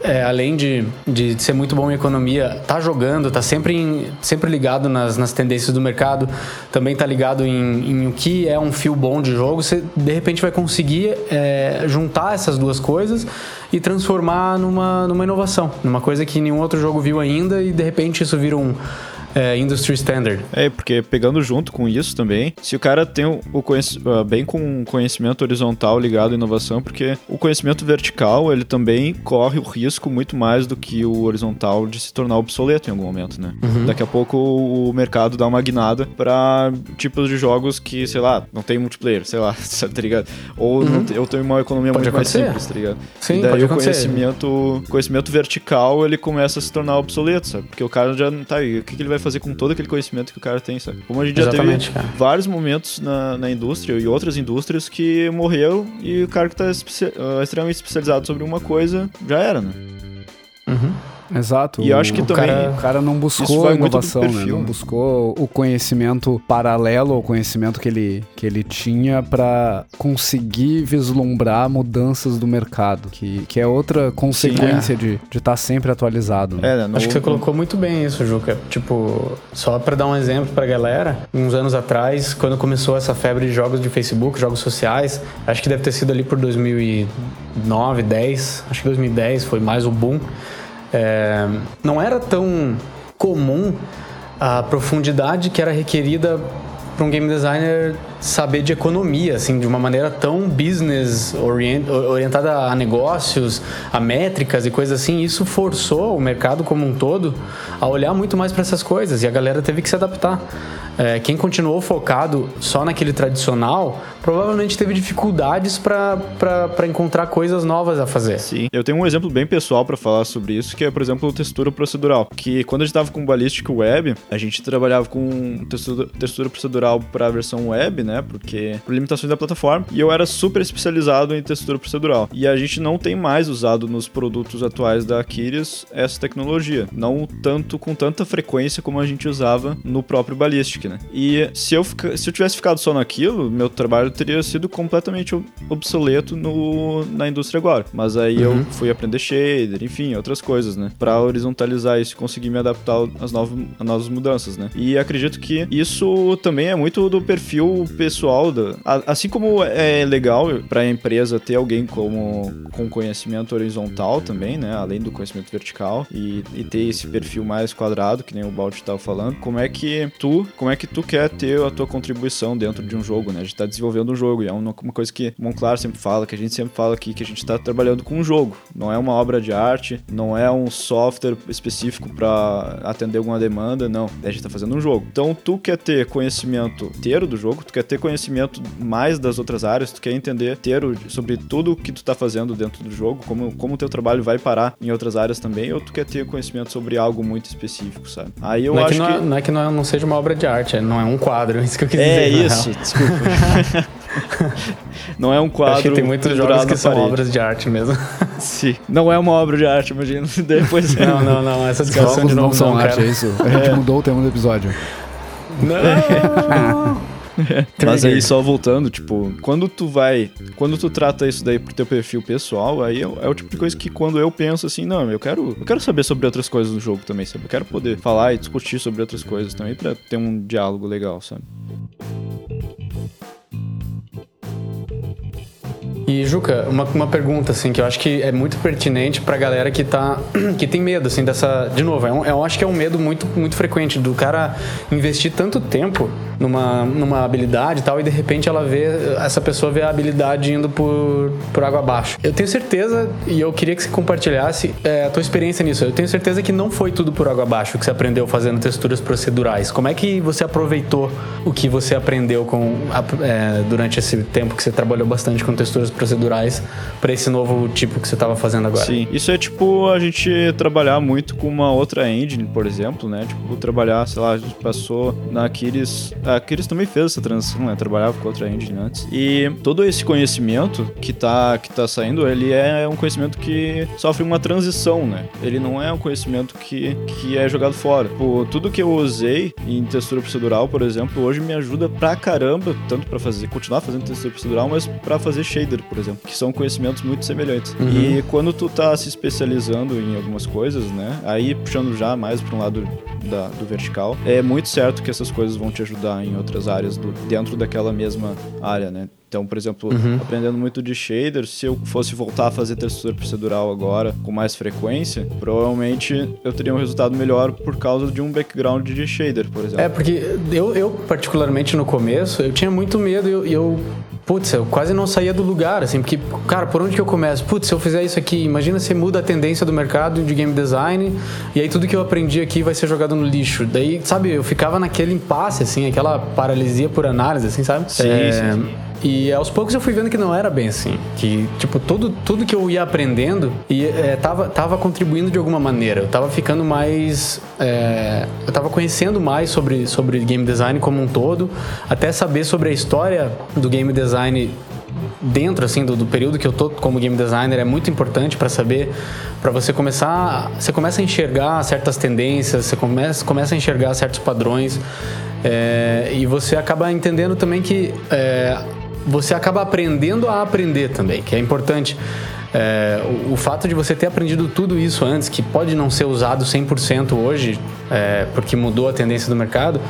S3: é, além de, de ser muito bom em economia, tá jogando, tá sempre, em, sempre ligado nas, nas tendências do mercado, também tá ligado em, em o que é um fio bom de jogo, você de repente vai conseguir é, juntar essas duas coisas e transformar numa, numa inovação, numa coisa que nenhum outro jogo viu ainda e de repente isso vira um é, industry standard.
S1: É, porque pegando junto com isso também, se o cara tem o, o uh, bem com conhecimento horizontal ligado à inovação, porque o conhecimento vertical, ele também corre o risco muito mais do que o horizontal de se tornar obsoleto em algum momento, né? Uhum. Daqui a pouco o mercado dá uma guinada para tipos de jogos que, sei lá, não tem multiplayer, sei lá, tá ligado? Ou uhum. eu tenho uma economia
S3: pode
S1: muito
S3: acontecer.
S1: mais simples, tá ligado?
S3: Sim,
S1: e daí
S3: pode
S1: o conhecimento, conhecimento vertical, ele começa a se tornar obsoleto, sabe? Porque o cara já não tá aí, o que, que ele vai fazer com todo aquele conhecimento que o cara tem, sabe? Como a gente
S3: Exatamente,
S1: já
S3: teve
S1: cara. vários momentos na, na indústria e outras indústrias que morreu e o cara que tá espe uh, extremamente especializado sobre uma coisa já era, né?
S3: Uhum.
S2: Exato.
S1: E eu acho que
S2: o
S1: também.
S2: Cara, o cara não buscou inovação, né? Não buscou o conhecimento paralelo ao conhecimento que ele, que ele tinha para conseguir vislumbrar mudanças do mercado, que, que é outra consequência Sim, é. de estar tá sempre atualizado. Né?
S3: É, né? no, acho que você colocou muito bem isso, Juca. Tipo, só para dar um exemplo pra galera, uns anos atrás, quando começou essa febre de jogos de Facebook, jogos sociais, acho que deve ter sido ali por 2009, 10, acho que 2010 foi mais o boom é, não era tão comum a profundidade que era requerida para um game designer saber de economia, assim, de uma maneira tão business orient, orientada a negócios, a métricas e coisas assim. Isso forçou o mercado como um todo a olhar muito mais para essas coisas e a galera teve que se adaptar. É, quem continuou focado só naquele tradicional provavelmente teve dificuldades para encontrar coisas novas a fazer.
S1: Sim. Eu tenho um exemplo bem pessoal para falar sobre isso, que é, por exemplo, textura procedural. Que quando a gente estava com Ballistic Web, a gente trabalhava com textura, textura procedural para a versão web, né? Porque por limitações da plataforma. E eu era super especializado em textura procedural. E a gente não tem mais usado nos produtos atuais da Aquiles essa tecnologia. Não tanto com tanta frequência como a gente usava no próprio Ballistic né? E se eu, se eu tivesse ficado só naquilo, meu trabalho teria sido completamente obsoleto no, na indústria agora. Mas aí uhum. eu fui aprender shader, enfim, outras coisas, né? Pra horizontalizar isso e conseguir me adaptar às novas, às novas mudanças, né? E acredito que isso também é muito do perfil pessoal, da, assim como é legal para a empresa ter alguém como, com conhecimento horizontal também, né? Além do conhecimento vertical e, e ter esse perfil mais quadrado, que nem o Balt estava falando. Como é que tu, como é que tu quer ter a tua contribuição dentro de um jogo, né? A gente tá desenvolvendo um jogo e é uma, coisa que Monclar sempre fala, que a gente sempre fala aqui, que a gente tá trabalhando com um jogo. Não é uma obra de arte, não é um software específico para atender alguma demanda, não. A gente tá fazendo um jogo. Então, tu quer ter conhecimento inteiro do jogo, tu quer ter conhecimento mais das outras áreas, tu quer entender inteiro sobre tudo o que tu tá fazendo dentro do jogo, como, como o teu trabalho vai parar em outras áreas também, ou tu quer ter conhecimento sobre algo muito específico, sabe?
S3: Aí eu não acho é que, não é, que... Não é que não, não seja uma obra de arte, arte, não é um quadro, é isso que eu quis
S1: é
S3: dizer.
S1: É isso, desculpa. não é um quadro.
S3: Acho que tem muitos jogos que são obras de arte mesmo.
S1: Sim, não é uma obra de arte, imagina. Depois...
S3: não, não, não, essa discussão de
S2: novo não são
S3: não,
S2: arte, é isso. A gente é. mudou o tema do episódio.
S3: Não!
S1: Mas aí só voltando, tipo, quando tu vai, quando tu trata isso daí pro teu perfil pessoal, aí é, é, o tipo de coisa que quando eu penso assim, não, eu quero, eu quero saber sobre outras coisas do jogo também, sabe? Eu quero poder falar e discutir sobre outras coisas também para ter um diálogo legal, sabe?
S3: E, Juca, uma, uma pergunta, assim, que eu acho que é muito pertinente pra galera que tá... que tem medo, assim, dessa... De novo, é um, eu acho que é um medo muito, muito frequente do cara investir tanto tempo numa, numa habilidade e tal, e de repente ela vê... Essa pessoa vê a habilidade indo por, por água abaixo. Eu tenho certeza, e eu queria que você compartilhasse é, a tua experiência nisso. Eu tenho certeza que não foi tudo por água abaixo que você aprendeu fazendo texturas procedurais. Como é que você aproveitou o que você aprendeu com, é, durante esse tempo que você trabalhou bastante com texturas procedurais para esse novo tipo que você estava fazendo agora.
S1: Sim, isso é tipo a gente trabalhar muito com uma outra engine, por exemplo, né? Tipo, trabalhar, sei lá, a gente passou na Aquiles. A Aquiles também fez essa transição, né? Trabalhava com outra engine antes. E todo esse conhecimento que tá, que tá saindo, ele é um conhecimento que sofre uma transição, né? Ele não é um conhecimento que, que é jogado fora. Tipo, tudo que eu usei em textura procedural, por exemplo, hoje me ajuda pra caramba, tanto para fazer, continuar fazendo textura procedural, mas para fazer shader, por exemplo, que são conhecimentos muito semelhantes. Uhum. E quando tu tá se especializando em algumas coisas, né? Aí puxando já mais para um lado da, do vertical, é muito certo que essas coisas vão te ajudar em outras áreas do, dentro daquela mesma área, né? Então, por exemplo, uhum. aprendendo muito de shader, se eu fosse voltar a fazer textura procedural agora com mais frequência, provavelmente eu teria um resultado melhor por causa de um background de shader, por exemplo.
S3: É, porque eu, eu particularmente no começo, eu tinha muito medo e eu, eu putz, eu quase não saía do lugar, assim, porque, cara, por onde que eu começo? Putz, se eu fizer isso aqui, imagina se muda a tendência do mercado de game design e aí tudo que eu aprendi aqui vai ser jogado no lixo. Daí, sabe, eu ficava naquele impasse, assim, aquela paralisia por análise, assim, sabe?
S1: Sim, é... sim, sim.
S3: E aos poucos eu fui vendo que não era bem assim. Que, tipo, tudo, tudo que eu ia aprendendo e, é, tava, tava contribuindo de alguma maneira. Eu tava ficando mais. É, eu tava conhecendo mais sobre, sobre game design como um todo, até saber sobre a história do game design dentro assim do, do, período que eu tô como game designer é muito importante para saber para você começar você começa a enxergar certas tendências você começa começa a enxergar certos padrões é, e você acaba entendendo também que é, você acaba aprendendo a aprender também, que é importante. É, o, o, fato de você ter aprendido tudo isso antes, que pode não ser usado 100% hoje, é, porque mudou a tendência do mercado,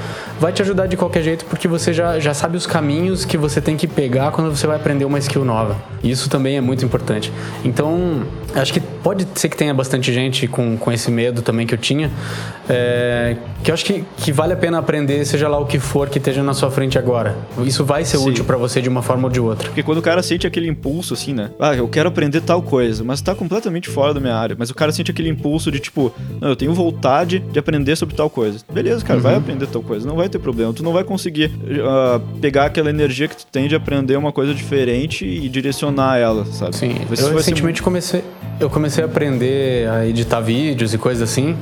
S3: vai te ajudar de qualquer jeito, porque você já, já sabe os caminhos que você tem que pegar quando você vai aprender uma skill nova. Isso também é muito importante. Então, acho que pode ser que tenha bastante gente com, com esse medo também que eu tinha, é, que eu acho que, que vale a pena aprender, seja lá o que for que esteja na sua frente agora. Isso vai ser Sim. útil para você de uma forma ou de outra.
S1: Porque quando o cara sente aquele impulso, assim, né? Ah, eu quero aprender tal coisa, mas tá completamente fora da minha área. Mas o cara sente aquele impulso de tipo, não, eu tenho vontade de aprender sobre tal coisa. Beleza, cara, uhum. vai aprender tal coisa, não vai ter problema. Tu não vai conseguir uh, pegar aquela energia que tu tem de aprender uma coisa diferente e direcionar ela, sabe?
S3: Sim, eu recentemente ser... comecei, eu comecei a aprender a editar vídeos e coisas assim.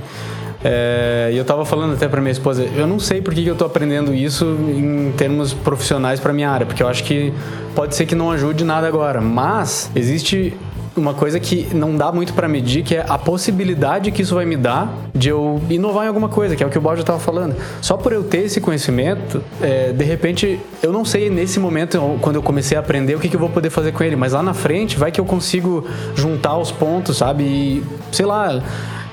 S3: É, e eu tava falando até pra minha esposa, eu não sei por que eu tô aprendendo isso em termos profissionais pra minha área, porque eu acho que pode ser que não ajude nada agora, mas existe uma coisa que não dá muito para medir, que é a possibilidade que isso vai me dar de eu inovar em alguma coisa, que é o que o Balde estava falando. Só por eu ter esse conhecimento, é, de repente, eu não sei nesse momento, quando eu comecei a aprender, o que, que eu vou poder fazer com ele, mas lá na frente vai que eu consigo juntar os pontos, sabe? E, sei lá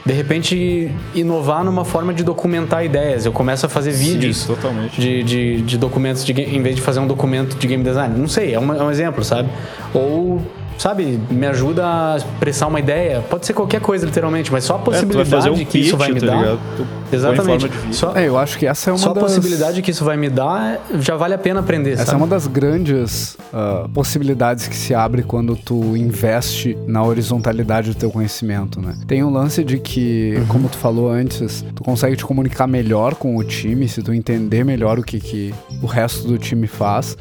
S3: de repente inovar numa forma de documentar ideias. Eu começo a fazer vídeos
S1: Sim, totalmente.
S3: De, de, de, documentos de, em vez de fazer um documento de game design. Não sei, é um, é um exemplo, sabe? Ou sabe, me ajuda a expressar uma ideia. Pode ser qualquer coisa, literalmente, mas só a possibilidade é, um que pitch, isso vai me tá dar. Exatamente.
S2: Só, é, eu acho que essa é uma
S3: só
S2: das...
S3: a possibilidade que isso vai me dar já vale a pena aprender.
S2: Essa
S3: sabe?
S2: é uma das grandes uh, possibilidades que se abre quando tu investe na horizontalidade do teu conhecimento, né? Tem um lance de que, uhum. como tu falou antes, tu consegue te comunicar melhor com o time se tu entender melhor o que, que o resto do time faz.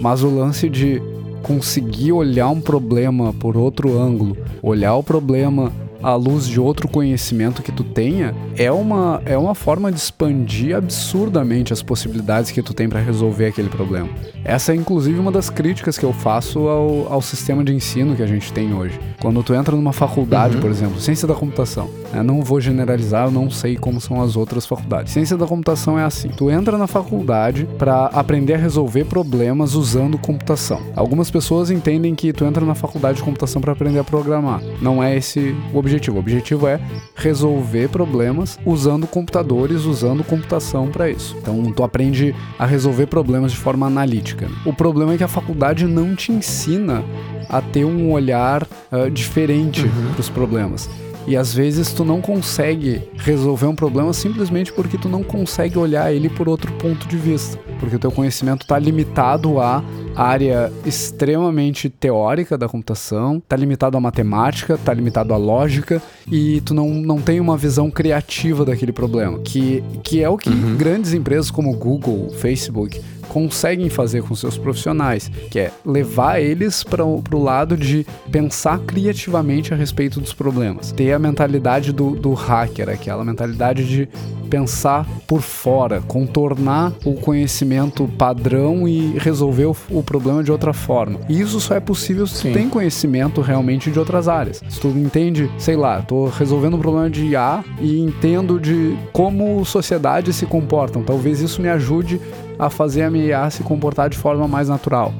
S2: Mas o lance de conseguir olhar um problema por outro ângulo, olhar o problema à luz de outro conhecimento que tu tenha, é uma, é uma forma de expandir absurdamente as possibilidades que tu tem para resolver aquele problema. Essa é inclusive uma das críticas que eu faço ao, ao sistema de ensino que a gente tem hoje. Quando tu entra numa faculdade, uhum. por exemplo, ciência da computação, né? não vou generalizar, eu não sei como são as outras faculdades. Ciência da computação é assim: tu entra na faculdade para aprender a resolver problemas usando computação. Algumas pessoas entendem que tu entra na faculdade de computação para aprender a programar. Não é esse o objetivo. O objetivo é resolver problemas usando computadores, usando computação para isso. Então tu aprende a resolver problemas de forma analítica. O problema é que a faculdade não te ensina a ter um olhar uh, diferente uhum. para os problemas. E às vezes tu não consegue resolver um problema simplesmente porque tu não consegue olhar ele por outro ponto de vista, porque o teu conhecimento está limitado à área extremamente teórica da computação, está limitado à matemática, está limitado à lógica e tu não, não tem uma visão criativa daquele problema, que, que é o que uhum. grandes empresas como Google, Facebook conseguem fazer com seus profissionais, que é levar eles para o lado de pensar criativamente a respeito dos problemas. Ter a mentalidade do, do hacker, aquela mentalidade de pensar por fora, contornar o conhecimento padrão e resolver o, o problema de outra forma. E isso só é possível se Sim. tem conhecimento realmente de outras áreas. Se tu entende, sei lá, tô resolvendo um problema de IA e entendo de como sociedades se comportam. Talvez isso me ajude a fazer a minha IA se comportar de forma mais natural.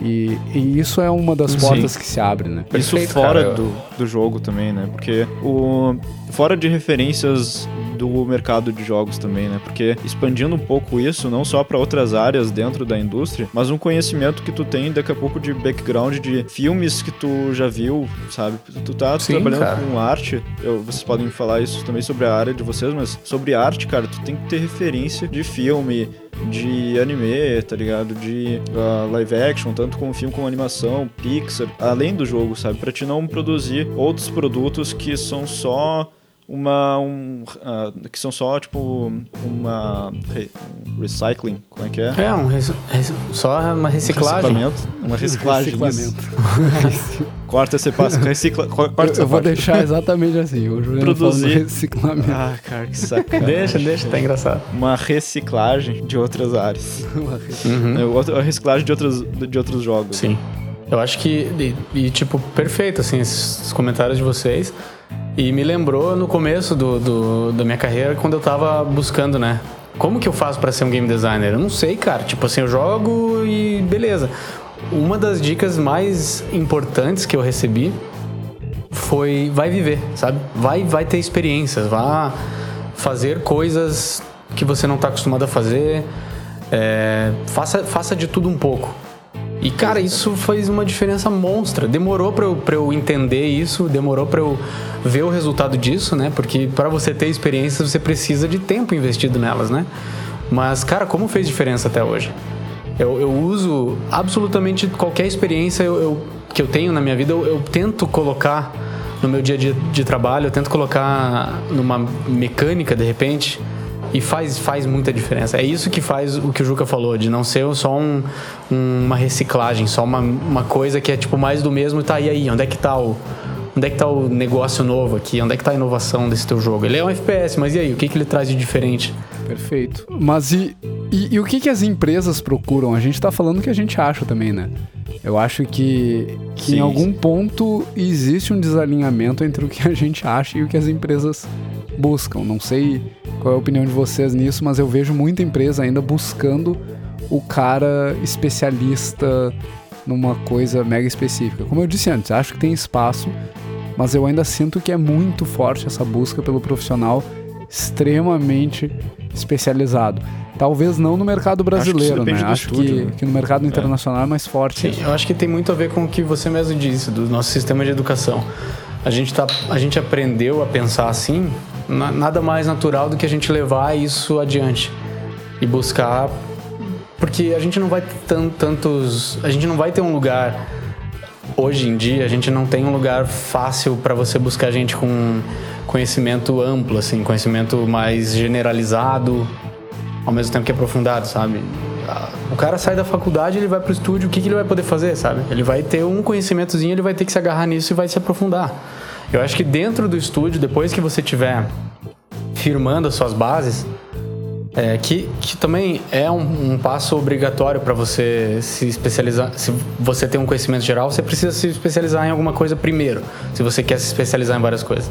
S2: E, e, isso é uma das portas Sim. que se abre, né?
S1: Isso fora cara, do, do jogo também, né? Porque o fora de referências do mercado de jogos também, né? Porque expandindo um pouco isso, não só para outras áreas dentro da indústria, mas um conhecimento que tu tem daqui a pouco de background de filmes que tu já viu, sabe? Tu tá Sim, trabalhando cara. com arte, eu, vocês podem falar isso também sobre a área de vocês, mas sobre arte, cara, tu tem que ter referência de filme, de anime, tá ligado? De uh, live action, tanto com filme como animação, Pixar, além do jogo, sabe? Pra te não produzir outros produtos que são só uma um, uh, que são só tipo uma re, um recycling como é que é?
S3: É um res, res, só uma reciclagem.
S1: Uma reciclagem corta esse passo recicla corta
S2: eu, eu vou deixar exatamente assim o Juliano
S1: produzir.
S2: reciclamento.
S1: Ah cara que sacanagem
S3: deixa deixa tá engraçado.
S1: Uma reciclagem de outras áreas. Uhum. a reciclagem de outros de outros jogos.
S3: Sim. Eu acho que e, e tipo perfeito assim esses comentários de vocês e me lembrou no começo do, do, da minha carreira, quando eu tava buscando, né? Como que eu faço para ser um game designer? Eu não sei, cara. Tipo assim, eu jogo e beleza. Uma das dicas mais importantes que eu recebi foi vai viver, sabe? Vai vai ter experiências, vá fazer coisas que você não está acostumado a fazer. É, faça, faça de tudo um pouco. E, cara, isso fez uma diferença monstra. Demorou pra eu, eu entender isso, demorou pra eu ver o resultado disso, né? Porque para você ter experiências, você precisa de tempo investido nelas, né? Mas, cara, como fez diferença até hoje? Eu, eu uso absolutamente qualquer experiência eu, eu, que eu tenho na minha vida, eu, eu tento colocar no meu dia a dia de trabalho, eu tento colocar numa mecânica, de repente, e faz, faz muita diferença. É isso que faz o que o Juca falou, de não ser só um, um, uma reciclagem, só uma, uma coisa que é tipo mais do mesmo e tá e aí, onde é que tá o. Onde é que tá o negócio novo aqui? Onde é que tá a inovação desse teu jogo? Ele é um FPS, mas e aí? O que, que ele traz de diferente?
S2: Perfeito. Mas e, e, e o que, que as empresas procuram? A gente tá falando o que a gente acha também, né? Eu acho que, que sim, em algum sim. ponto existe um desalinhamento entre o que a gente acha e o que as empresas buscam. Não sei qual é a opinião de vocês nisso, mas eu vejo muita empresa ainda buscando o cara especialista numa coisa mega específica. Como eu disse antes, acho que tem espaço, mas eu ainda sinto que é muito forte essa busca pelo profissional extremamente especializado. Talvez não no mercado brasileiro, acho né? Acho estúdio, que, né? que, no mercado é. internacional é, é mais forte.
S3: Sim, eu acho que tem muito a ver com o que você mesmo disse, do nosso sistema de educação. A gente, tá, a gente aprendeu a pensar assim nada mais natural do que a gente levar isso adiante e buscar porque a gente não vai ter tantos a gente não vai ter um lugar hoje em dia a gente não tem um lugar fácil para você buscar gente com conhecimento amplo assim conhecimento mais generalizado ao mesmo tempo que aprofundado sabe? O cara sai da faculdade ele vai pro estúdio o que, que ele vai poder fazer sabe? Ele vai ter um conhecimentozinho ele vai ter que se agarrar nisso e vai se aprofundar eu acho que dentro do estúdio, depois que você tiver firmando as suas bases, é, que, que também é um, um passo obrigatório para você se especializar. Se você tem um conhecimento geral, você precisa se especializar em alguma coisa primeiro, se você quer se especializar em várias coisas.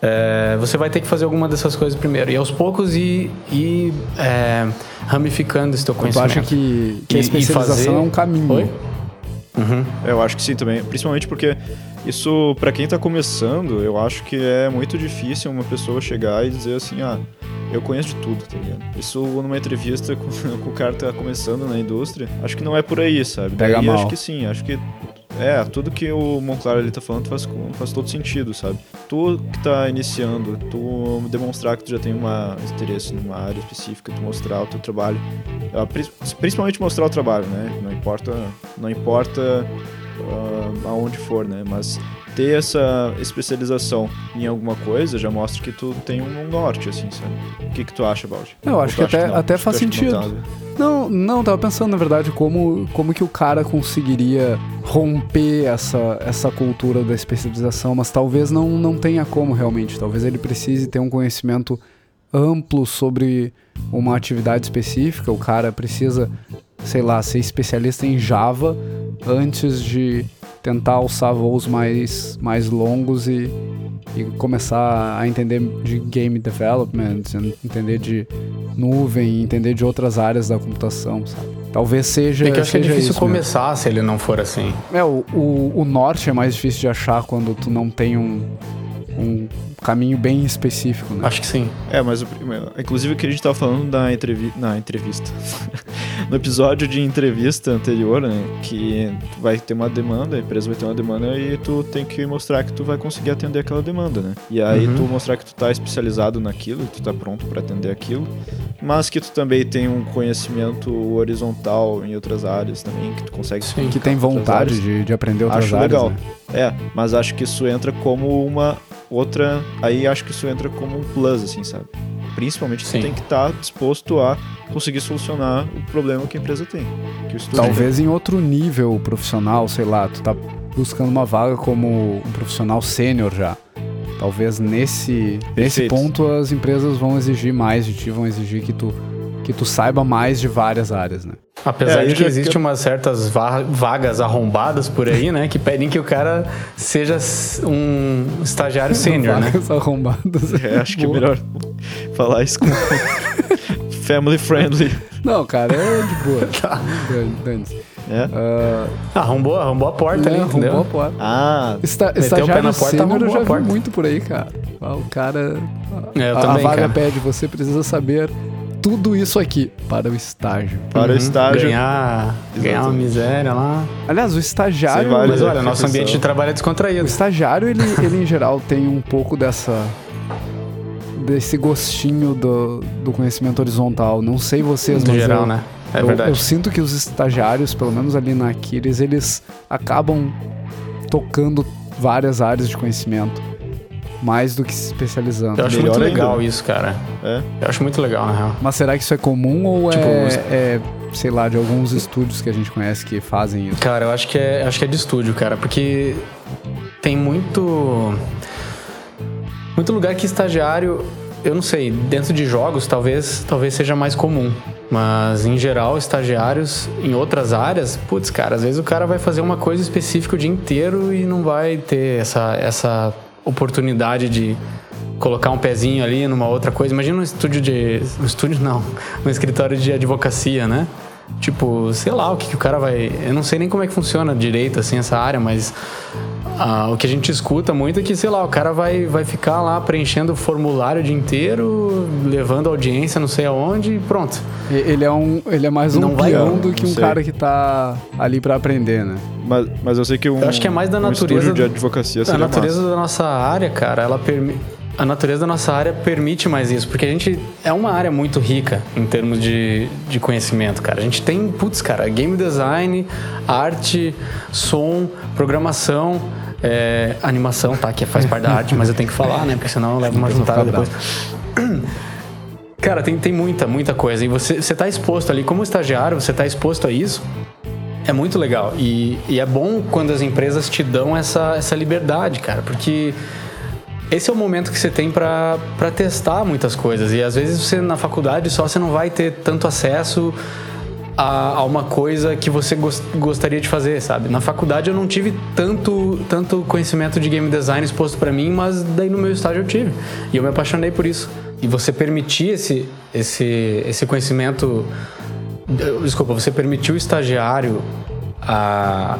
S3: É, você vai ter que fazer alguma dessas coisas primeiro. E aos poucos ir, ir é, ramificando esse teu conhecimento.
S2: Eu acho que, que a especialização fazer... é um caminho. Oi?
S1: Uhum. Eu acho que sim também. Principalmente porque isso, para quem tá começando, eu acho que é muito difícil uma pessoa chegar e dizer assim, ah, eu conheço de tudo, tá ligado? Isso numa entrevista com, com o cara que tá começando na indústria, acho que não é por aí, sabe?
S2: Pega Daí
S1: mal. acho que sim, acho que é, tudo que o Monclar ali tá falando faz, faz todo sentido, sabe? Tu que tá iniciando, tu demonstrar que tu já tem uma interesse numa área específica, tu mostrar o teu trabalho, ah, principalmente mostrar o trabalho, né? Não importa, não importa uh, aonde for, né? Mas ter essa especialização em alguma coisa já mostra que tu tem um norte, assim, sabe? O que, que tu acha, Baldi?
S2: Eu acho que até, que até faz sentido. Não, não, tava pensando, na verdade, como, como que o cara conseguiria romper essa, essa cultura da especialização, mas talvez não, não tenha como realmente. Talvez ele precise ter um conhecimento amplo sobre uma atividade específica. O cara precisa, sei lá, ser especialista em Java antes de tentar alçar voos mais, mais longos e, e começar a entender de game development, entender de nuvem, entender de outras áreas da computação, sabe? Talvez seja.
S3: É que eu acho que é difícil começar mesmo. se ele não for assim.
S2: É, o, o, o norte é mais difícil de achar quando tu não tem um, um caminho bem específico, né?
S3: Acho que sim.
S1: É, mas o, inclusive o que a gente tava falando na, entrevi na entrevista. no episódio de entrevista anterior, né? Que vai ter uma demanda, a empresa vai ter uma demanda e tu tem que mostrar que tu vai conseguir atender aquela demanda, né? E aí uhum. tu mostrar que tu tá especializado naquilo, tu tá pronto para atender aquilo, mas que tu também tem um conhecimento horizontal em outras áreas também, que tu consegue...
S2: Sim, que tem vontade de, de aprender outras
S1: acho
S2: áreas.
S1: legal.
S2: Né?
S1: É, mas acho que isso entra como uma outra. Aí acho que isso entra como um plus, assim, sabe? Principalmente você tem que estar tá disposto a conseguir solucionar o problema que a empresa tem.
S2: Talvez em outro nível profissional, sei lá, tu tá buscando uma vaga como um profissional sênior já. Talvez nesse, nesse ponto as empresas vão exigir mais de ti, vão exigir que tu, que tu saiba mais de várias áreas, né?
S3: Apesar é, de que existem umas certas vagas arrombadas por aí, né? Que pedem que o cara seja um estagiário sênior, né?
S2: Vagas arrombadas.
S1: É, acho que é melhor falar isso com family friendly.
S2: Não, cara, é de boa. tá.
S3: dane É. Uh... arrombou, arrombou a porta ali, entendeu?
S2: Arrombou a porta.
S1: Ah,
S2: Está, estagiário sênior eu já vi muito por aí, cara. O cara...
S3: É,
S2: eu
S3: a, também,
S2: a vaga
S3: cara.
S2: pede, você precisa saber tudo isso aqui para o estágio.
S1: Para uhum. o estágio.
S3: Ganhar, ganhar uma miséria lá.
S2: Aliás, o estagiário.
S3: Mas olha, nosso ambiente de trabalho é descontraído.
S2: O estagiário, ele, ele em geral tem um pouco dessa. desse gostinho do, do conhecimento horizontal. Não sei vocês,
S3: no
S2: mas.
S3: geral,
S2: eu,
S3: né? É
S2: eu,
S3: verdade.
S2: Eu sinto que os estagiários, pelo menos ali na Aquiles, eles acabam tocando várias áreas de conhecimento mais do que se especializando.
S3: Eu acho Melhor muito legal ainda. isso, cara. É? Eu acho muito legal, na real.
S2: Mas será que isso é comum ou tipo, é, é, sei lá, de alguns estúdios que a gente conhece que fazem isso?
S3: Cara, eu acho que é, acho que é de estúdio, cara, porque tem muito muito lugar que estagiário, eu não sei, dentro de jogos talvez talvez seja mais comum. Mas em geral, estagiários em outras áreas, putz, cara, às vezes o cara vai fazer uma coisa específica o dia inteiro e não vai ter essa, essa oportunidade de colocar um pezinho ali numa outra coisa. Imagina um estúdio de. Um estúdio não, um escritório de advocacia, né? Tipo, sei lá, o que, que o cara vai. Eu não sei nem como é que funciona direito assim essa área, mas ah, o que a gente escuta muito é que, sei lá, o cara vai, vai ficar lá preenchendo o formulário o dia inteiro, levando audiência não sei aonde e pronto.
S2: Ele é, um, ele é mais um não peão do que um sei. cara que tá ali para aprender, né?
S1: Mas, mas eu sei que um.
S3: Eu acho que é mais da
S1: um
S3: natureza.
S1: de advocacia
S3: A natureza massa. da nossa área, cara, ela permite. A natureza da nossa área permite mais isso, porque a gente é uma área muito rica em termos de, de conhecimento, cara. A gente tem, putz, cara, game design, arte, som, programação, é, animação, tá? Que faz parte da arte, mas eu tenho que falar, né? Porque senão eu levo uma juntada depois. Cara, tem, tem muita, muita coisa. E você, você tá exposto ali, como estagiário, você tá exposto a isso. É muito legal. E, e é bom quando as empresas te dão essa, essa liberdade, cara, porque esse é o momento que você tem para testar muitas coisas. E às vezes você na faculdade só você não vai ter tanto acesso a, a uma coisa que você gost, gostaria de fazer, sabe? Na faculdade eu não tive tanto, tanto conhecimento de game design exposto para mim, mas daí no meu estágio eu tive. E eu me apaixonei por isso. E você permitir esse, esse, esse conhecimento Desculpa, você permitiu o estagiário a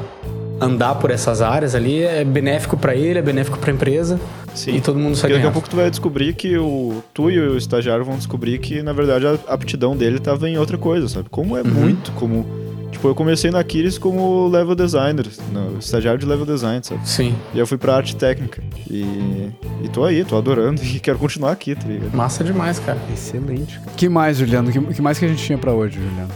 S3: andar por essas áreas ali, é benéfico para ele, é benéfico para a empresa. Sim. E todo mundo sai
S1: Daqui a pouco tu vai descobrir que o tu e o estagiário vão descobrir que na verdade a aptidão dele estava em outra coisa, sabe? Como é uhum. muito como Tipo, eu comecei na Kiris como level designer, no, estagiário de level design, sabe?
S3: Sim.
S1: E eu fui pra arte técnica. E, e tô aí, tô adorando e quero continuar aqui, tá ligado?
S3: Massa demais, cara.
S2: Excelente. Cara. que mais, Juliano? que, que mais que a gente tinha pra hoje, Juliano?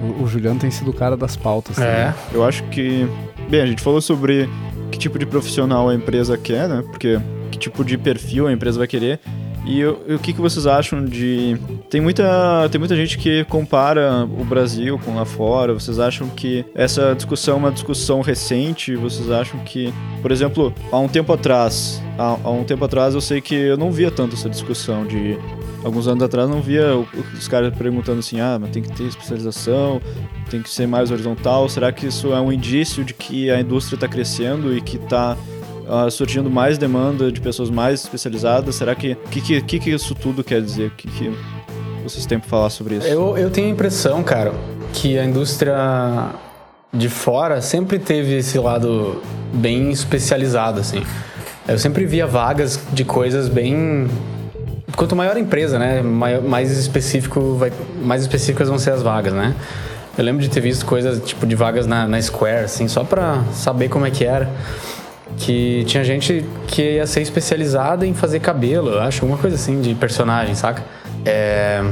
S2: O, o Juliano tem sido o cara das pautas.
S3: É.
S1: Né? Eu acho que. Bem, a gente falou sobre que tipo de profissional a empresa quer, né? Porque que tipo de perfil a empresa vai querer. E o que, que vocês acham de. Tem muita, tem muita gente que compara o Brasil com lá fora. Vocês acham que essa discussão é uma discussão recente? Vocês acham que, por exemplo, há um tempo atrás, há, há um tempo atrás eu sei que eu não via tanto essa discussão de. Alguns anos atrás não via o- os caras perguntando assim, ah, mas tem que ter especialização, tem que ser mais horizontal. Será que isso é um indício de que a indústria está crescendo e que está ah, surgindo mais demanda de pessoas mais especializadas? Será que que, que, que, que isso tudo quer dizer? O que, que vocês têm para falar sobre isso?
S3: Eu, eu tenho a impressão, cara, que a indústria de fora sempre teve esse lado bem especializado, assim. Eu sempre via vagas de coisas bem. Quanto maior a empresa, né? mai- Mais específico vai, mais específicas vão ser as vagas, né? Eu lembro de ter visto coisas tipo de vagas na, na Square, assim, só pra saber como é que era. Que tinha gente que ia ser especializada em fazer cabelo, eu acho, alguma coisa assim de personagem, saca? É.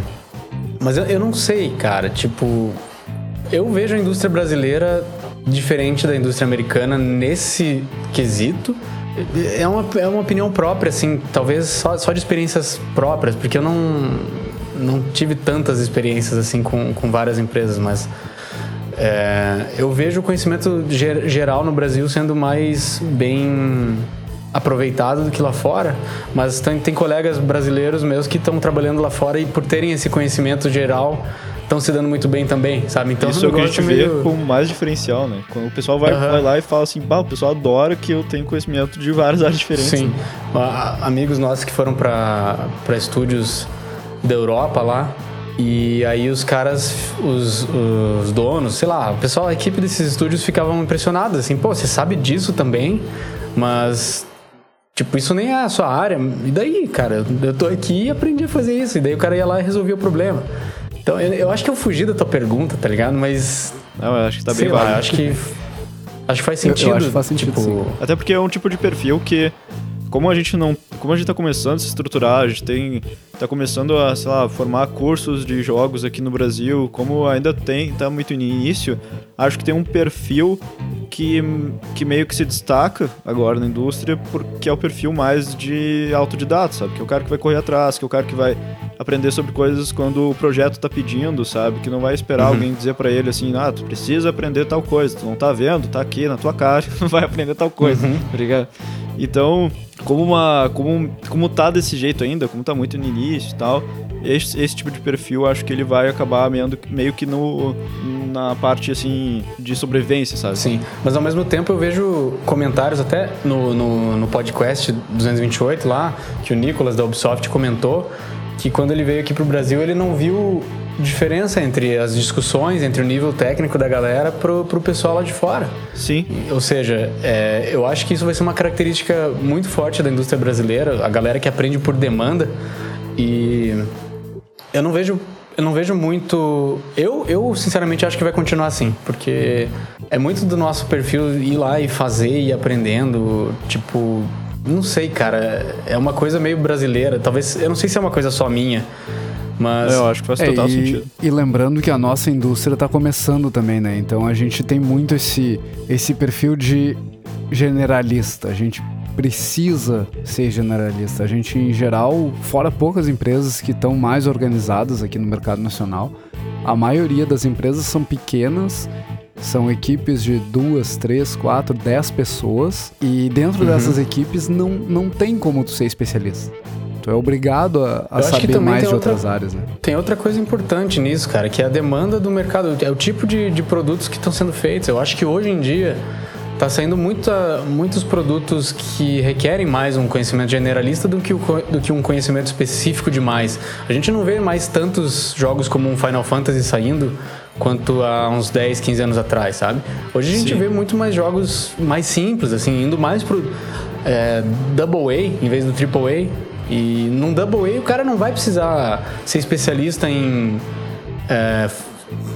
S3: Mas eu, eu não sei, cara. Tipo, eu vejo a indústria brasileira diferente da indústria americana nesse quesito. É uma, é uma opinião própria, assim, talvez só, só de experiências próprias, porque eu não, não tive tantas experiências assim com, com várias empresas, mas é, eu vejo o conhecimento ge- geral no Brasil sendo mais bem aproveitado do que lá fora, mas tem, tem colegas brasileiros meus que estão trabalhando lá fora e por terem esse conhecimento geral estão se dando muito bem também, sabe? Então
S1: isso é o que a gente
S3: negócio
S1: vê
S3: meio-
S1: como mais diferencial, né? Quando o pessoal vai,
S3: Aham.
S1: vai lá e fala assim, bah, o pessoal adora que eu tenho conhecimento de várias áreas diferentes.
S3: Sim.
S1: né?
S3: Amigos nossos que foram para estúdios da Europa lá. E aí os caras, os, os donos, sei lá, o pessoal, a equipe desses estúdios ficavam impressionados, assim, pô, você sabe disso também, mas tipo, isso nem é a sua área. E daí, cara, eu tô aqui e aprendi a fazer isso. E daí o cara ia lá e resolvia o problema. Então, eu, eu acho que eu fugi da tua pergunta, tá ligado? Mas
S1: Não, eu acho que tá bem
S3: lá,
S1: válido.
S3: acho que acho que faz
S2: Eu- eu
S3: sentido.
S2: acho que faz sentido,
S3: tipo,
S2: sim.
S1: Até porque é um tipo de perfil que, como a gente não. Como a gente tá começando a se estruturar, a gente tem. tá começando a, sei lá, formar cursos de jogos aqui no Brasil, como ainda tem, tá muito no início, acho que tem um perfil que, que meio que se destaca agora na indústria, porque é o perfil mais de autodidata, sabe? Que é o cara que vai correr atrás, que é o cara que vai aprender sobre coisas quando o projeto tá pedindo, sabe? Que não vai esperar alguém dizer pra ele assim, ah, tu precisa aprender tal coisa, tu não tá vendo, tá aqui na tua cara, tu vai aprender tal coisa, tá ligado? Então, como uma como como tá desse jeito ainda, como tá muito no início e tal, esse, esse tipo de perfil acho que ele vai acabar meio, meio que no na parte assim de sobrevivência, sabe?
S3: Sim, mas ao mesmo tempo eu vejo comentários até no, no, no podcast 228 lá, que o Nicolas da Ubisoft comentou que quando ele veio aqui pro Brasil ele não viu diferença entre as discussões, entre o nível técnico da galera pro, pro pessoal lá de fora.
S1: Sim.
S3: Ou seja, é, eu acho que isso vai ser uma característica muito forte da indústria brasileira, a galera que aprende por demanda. E eu não vejo. Eu não vejo muito. Eu, eu, sinceramente, acho que vai continuar assim. Porque é muito do nosso perfil ir lá e fazer e ir aprendendo. Tipo. Não sei, cara. É uma coisa meio brasileira. Talvez. Eu não sei se é uma coisa só minha. Mas.
S1: Eu acho que faz
S2: É,
S1: total
S2: e,
S1: sentido.
S2: e lembrando que a nossa indústria está começando também, né? Então a gente tem muito esse, esse perfil de generalista. A gente precisa ser generalista. A gente, em geral, fora poucas empresas que estão mais organizadas aqui no mercado nacional, a maioria das empresas são pequenas, são equipes de duas, três, quatro, dez pessoas, e dentro dessas equipes não, não tem como tu ser especialista. Tu é obrigado a, a saber mais de
S3: outra-
S2: outras áreas, né?
S3: Tem outra coisa importante nisso, cara, que é a demanda do mercado. É o tipo de, de produtos que estão sendo feitos. Eu acho que hoje em dia tá saindo muita, muitos produtos que requerem mais um conhecimento generalista do que, o do que um conhecimento específico demais. A gente não vê mais tantos jogos como um Final Fantasy saindo quanto há uns 10, 15 anos atrás, sabe? Hoje a gente
S1: Sim.
S3: vê muito mais jogos mais simples, assim, indo mais pro é, Double A em vez do Triple A. E num Double A o cara não vai precisar ser especialista em, é,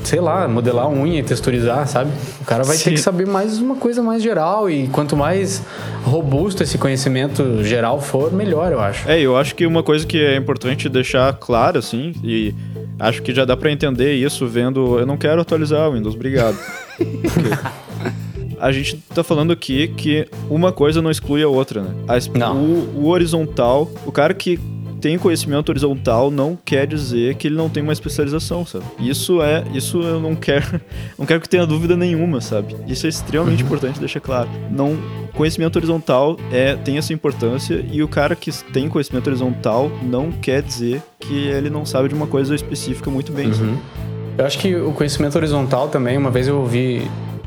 S3: sei lá, modelar unha e texturizar, sabe? O cara vai
S1: Sim.
S3: ter que saber mais uma coisa mais geral e quanto mais robusto esse conhecimento geral for, melhor, eu acho.
S1: É, eu acho que uma coisa que é importante deixar claro, assim, e acho que já dá pra entender isso vendo. Eu não quero atualizar o Windows, obrigado. A gente tá falando aqui que uma coisa não exclui a outra, né? A
S3: Não.
S1: O, o horizontal, o cara que tem conhecimento horizontal não quer dizer que ele não tem uma especialização, sabe? Isso é, isso eu não quero, não quero que tenha dúvida nenhuma, sabe? Isso é extremamente uhum. importante deixar claro. Não, conhecimento horizontal é tem essa importância e o cara que tem conhecimento horizontal não quer dizer que ele não sabe de uma coisa específica muito bem. Uhum.
S3: Eu acho que o conhecimento horizontal também, uma vez eu ouvi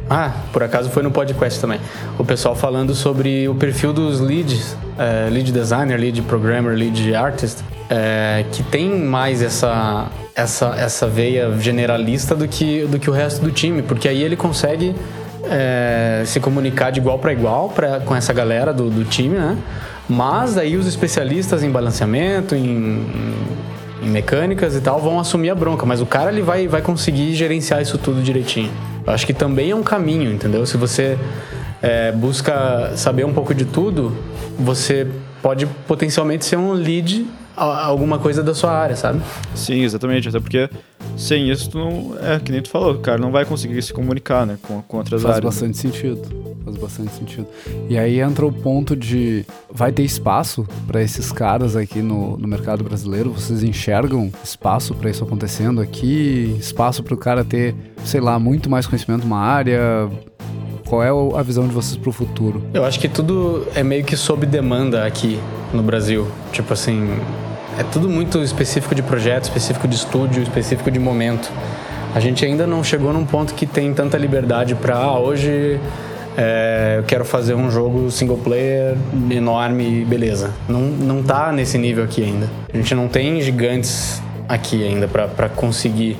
S3: ah, por acaso foi no podcast também. O pessoal falando sobre o perfil dos leads, é, lead designer, lead programmer, lead artist, é, que tem mais essa, essa, essa veia generalista do que, do que o resto do time, porque aí ele consegue é, se comunicar de igual para igual pra, com essa galera do, do time, né? Mas aí os especialistas em balanceamento, em, em mecânicas e tal, vão assumir a bronca. Mas o cara ele vai, vai conseguir gerenciar isso tudo direitinho. Acho que também é um caminho, entendeu? Se você é, busca saber um pouco de tudo, você pode potencialmente ser um lead a alguma coisa da sua área, sabe?
S1: Sim, exatamente. Até porque sem isso, tu não, é que nem tu falou, o cara não vai conseguir se comunicar né, com, com outras
S2: Faz
S1: áreas.
S2: Faz bastante sentido. Faz bastante sentido. E aí entra o ponto de vai ter espaço para esses caras aqui no, no mercado brasileiro? Vocês enxergam espaço para isso acontecendo aqui? Espaço para o cara ter, sei lá, muito mais conhecimento numa área? Qual é a visão de vocês para o futuro?
S3: Eu acho que tudo é meio que sob demanda aqui no Brasil. Tipo assim, é tudo muito específico de projeto, específico de estúdio, específico de momento. A gente ainda não chegou num ponto que tem tanta liberdade para ah, hoje é, eu quero fazer um jogo single player enorme, beleza. Não, não tá nesse nível aqui ainda. A gente não tem gigantes aqui ainda para conseguir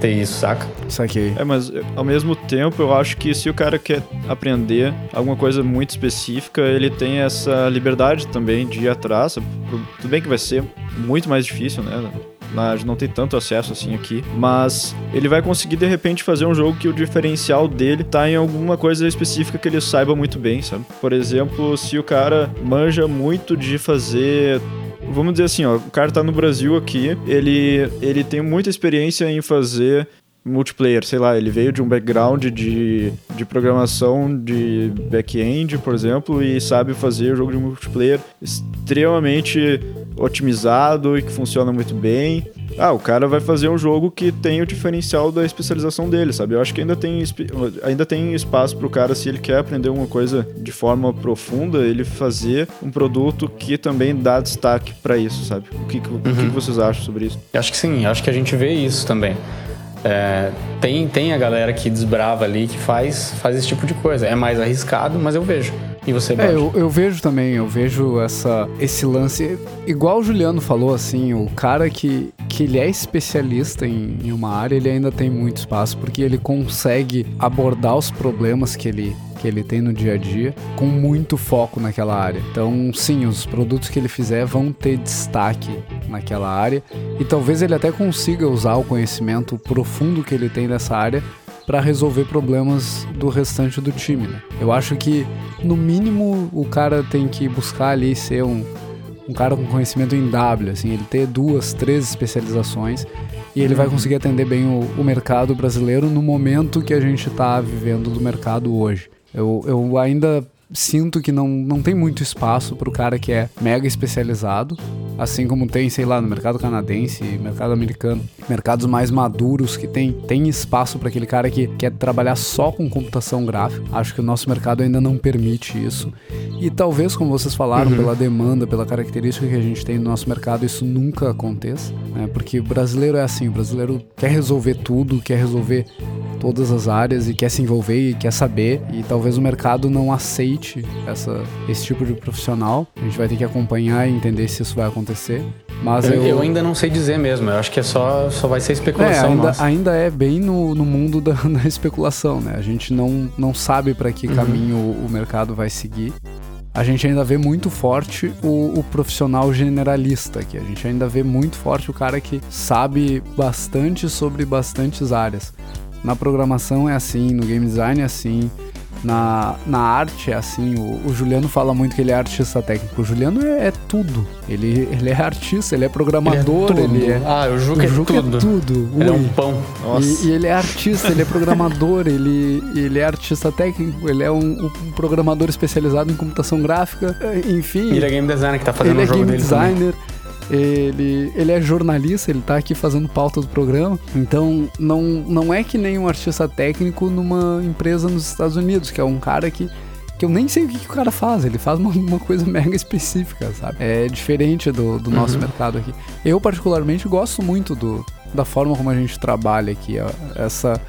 S3: ter isso, saca?
S2: Saquei.
S1: É, mas ao mesmo tempo eu acho que se o cara quer aprender alguma coisa muito específica, ele tem essa liberdade também de ir atrás. Tudo bem que vai ser muito mais difícil, né? Gente não tem tanto acesso assim aqui, mas ele vai conseguir de repente fazer um jogo que o diferencial dele tá em alguma coisa específica que ele saiba muito bem, sabe? Por exemplo, se o cara manja muito de fazer vamos dizer assim, ó, o cara tá no Brasil aqui, ele, ele tem muita experiência em fazer multiplayer, sei lá, ele veio de um background de, de programação de back-end, por exemplo, e sabe fazer jogo de multiplayer extremamente otimizado e que funciona muito bem. Ah, o cara vai fazer um jogo que tem o diferencial da especialização dele, sabe? Eu acho que ainda tem, ainda tem espaço para o cara, se ele quer aprender uma coisa de forma profunda, ele fazer um produto que também dá destaque para isso, sabe? O que, uhum. o que uhum. vocês acham sobre isso?
S3: Eu acho que sim, acho que a gente vê isso também. É, tem, tem a galera que desbrava ali, que faz, faz esse tipo de coisa. É mais arriscado, mas eu vejo. E você,
S2: É, eu, eu, vejo também, eu vejo essa, esse lance. Igual o Juliano falou, assim, o cara que, que ele é especialista em, em uma área, ele ainda tem muito espaço, porque ele consegue abordar os problemas que ele que ele tem no dia a dia, com muito foco naquela área. Então, sim, os produtos que ele fizer vão ter destaque naquela área e talvez ele até consiga usar o conhecimento profundo que ele tem nessa área para resolver problemas do restante do time. Né? Eu acho que, no mínimo, o cara tem que buscar ali ser um, um cara com conhecimento em W, assim, ele ter duas, três especializações e ele vai uhum. conseguir atender bem o, o mercado brasileiro no momento que a gente está vivendo do mercado hoje. Eu, eu ainda sinto que não, não tem muito espaço para o cara que é mega especializado, assim como tem, sei lá, no mercado canadense, mercado americano, mercados mais maduros que tem, tem espaço para aquele cara que quer trabalhar só com computação gráfica. Acho que o nosso mercado ainda não permite isso. E talvez, como vocês falaram, uhum. pela demanda, pela característica que a gente tem no nosso mercado, isso nunca aconteça, né? Porque o brasileiro é assim, o brasileiro quer resolver tudo, quer resolver todas as áreas e quer se envolver e quer saber e talvez o mercado não aceite essa, esse tipo de profissional. A gente vai ter que acompanhar e entender se isso vai acontecer. Mas eu,
S3: eu, eu ainda não sei dizer mesmo. Eu acho que é só, só vai ser especulação.
S2: É, ainda, ainda é bem no, no mundo da, da especulação, né? A gente não, não sabe para que uhum. caminho o, o mercado vai seguir a gente ainda vê muito forte o, o, profissional generalista aqui. A gente ainda vê muito forte o cara que sabe bastante sobre bastantes áreas. Na programação é assim, no game design é assim, na, na arte é assim. O, o Juliano fala muito que ele é artista técnico. O Juliano é, é tudo. Ele, ele é artista, ele é programador, ele é.
S3: Ele é
S2: ah,
S3: o Juca, o Juca é, tudo.
S2: é tudo.
S3: Ele é um pão.
S2: E, e, ele é artista, ele é programador, ele, ele é artista técnico, ele é um, um, programador especializado em computação gráfica, enfim.
S3: Ele é game designer que tá fazendo
S2: ele
S3: um
S2: é
S3: jogo
S2: game
S3: dele
S2: designer.
S3: Também.
S2: Ele, ele é jornalista, ele tá aqui fazendo pauta do programa. Então, não, não é que nem um artista técnico numa empresa nos Estados Unidos, que é um cara que que eu nem sei o que, que o cara faz, ele faz uma, uma, coisa mega específica, sabe? É diferente do, do nosso uhum. mercado aqui. Eu, particularmente, gosto muito do, da forma como a gente trabalha aqui, essa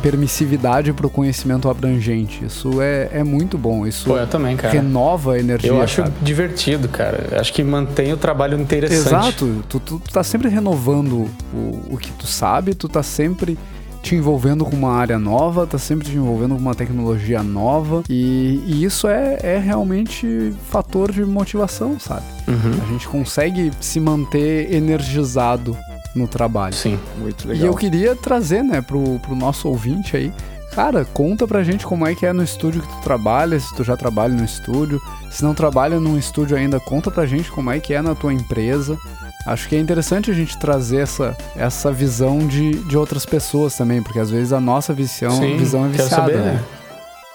S2: permissividade para o conhecimento abrangente. Isso é, é muito bom. Isso
S3: Pô, também,
S2: renova a energia.
S3: Eu acho
S2: sabe?
S3: divertido, cara. Acho que mantém o trabalho interessante.
S2: Exato. Tu, tu, tu tá sempre renovando o, o que tu sabe, tu tá sempre te envolvendo com uma área nova, tá sempre te envolvendo com uma tecnologia nova. E, e isso é, é realmente fator de motivação, sabe?
S3: Uhum.
S2: A gente consegue se manter energizado no trabalho.
S3: Sim,
S1: muito legal.
S2: E eu queria trazer, né, pro, pro nosso ouvinte aí, Cara, conta pra gente como é que é no estúdio que tu trabalha, se tu já trabalha no estúdio. Se não trabalha num estúdio ainda, conta pra gente como é que é na tua empresa. Acho que é interessante a gente trazer essa, essa visão de, de outras pessoas também, porque às vezes a nossa visão, Sim, visão é viciada, saber, né?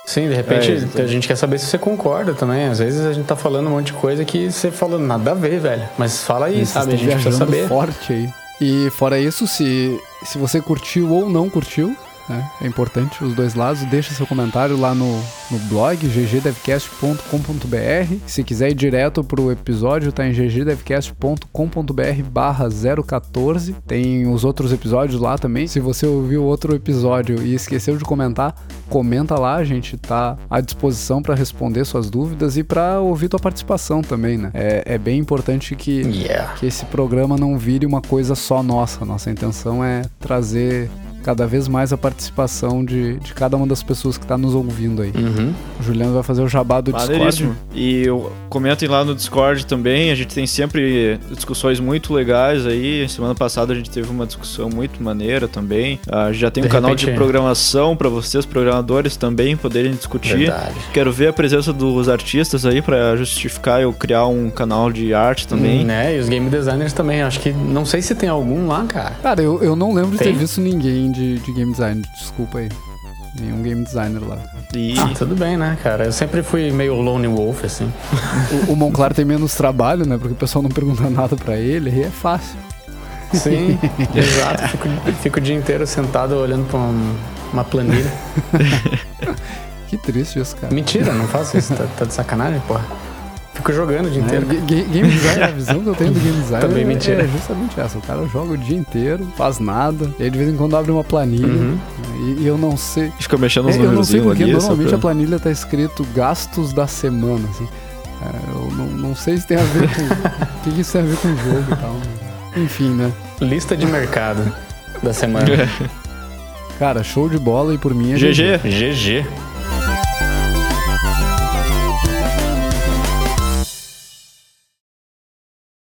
S3: Sim, de repente é, a gente quer saber se você concorda também. Às vezes a gente tá falando um monte de coisa que você fala nada a ver, velho. Mas fala aí, sabe? A gente precisa saber.
S2: forte aí. E fora isso, se, se você curtiu ou não curtiu, né? É importante os dois lados. Deixa seu comentário lá no, no blog ggdevcast.com.br. Se quiser ir direto pro episódio, tá em ggdevcast.com.br barra 014. Tem os outros episódios lá também. Se você ouviu outro episódio e esqueceu de comentar, comenta lá, a gente tá à disposição para responder suas dúvidas e para ouvir tua participação também, né? É, é bem importante que,
S3: yeah.
S2: que esse programa não vire uma coisa só nossa. Nossa intenção é trazer cada vez mais a participação de, de cada uma das pessoas que está nos ouvindo aí.
S3: Uhum.
S2: O Juliano vai fazer o jabá do Discord.
S1: E comentem lá no Discord também, a gente tem sempre discussões muito legais aí. Semana passada a gente teve uma discussão muito maneira também. A gente já tem de um repente, canal de programação para vocês, programadores, também poderem discutir.
S3: Verdade.
S1: Quero ver a presença dos artistas aí para justificar eu criar um canal de arte também.
S3: Hum, né, e os game designers também. Acho que não sei se tem algum lá, cara.
S2: Cara, eu, eu não lembro tem? de ter visto ninguém de, de game design, desculpa aí. Nenhum game designer lá.
S3: E... Ah, tudo bem, né, cara? Eu sempre fui meio lone wolf, assim.
S2: o, o Monclar tem menos trabalho, né? Porque o pessoal não pergunta nada pra ele, aí é fácil.
S3: Sim, exato. Fico, fico, o dia inteiro sentado olhando pra uma, uma planilha.
S2: que triste isso, cara.
S3: Mentira, não faço isso. Tá, tá de sacanagem, porra. Fico jogando o dia é, inteiro.
S2: game design, a visão que eu tenho do game design
S3: Também
S2: é,
S3: mentira.
S2: é justamente essa. O cara joga o dia inteiro, faz nada, e aí de vez em quando abre uma planilha
S3: uhum.
S2: e, e, eu não sei.
S1: Fica mexendo nos
S2: é, Eu não sei porque
S1: ali,
S2: normalmente a planilha tá escrito gastos da semana, assim. É, eu não, não sei se tem a ver com. o que isso tem a ver com o jogo e tal. Enfim, né?
S3: Lista de mercado da semana.
S2: Cara, show de bola e por mim é
S1: GG.
S3: GG.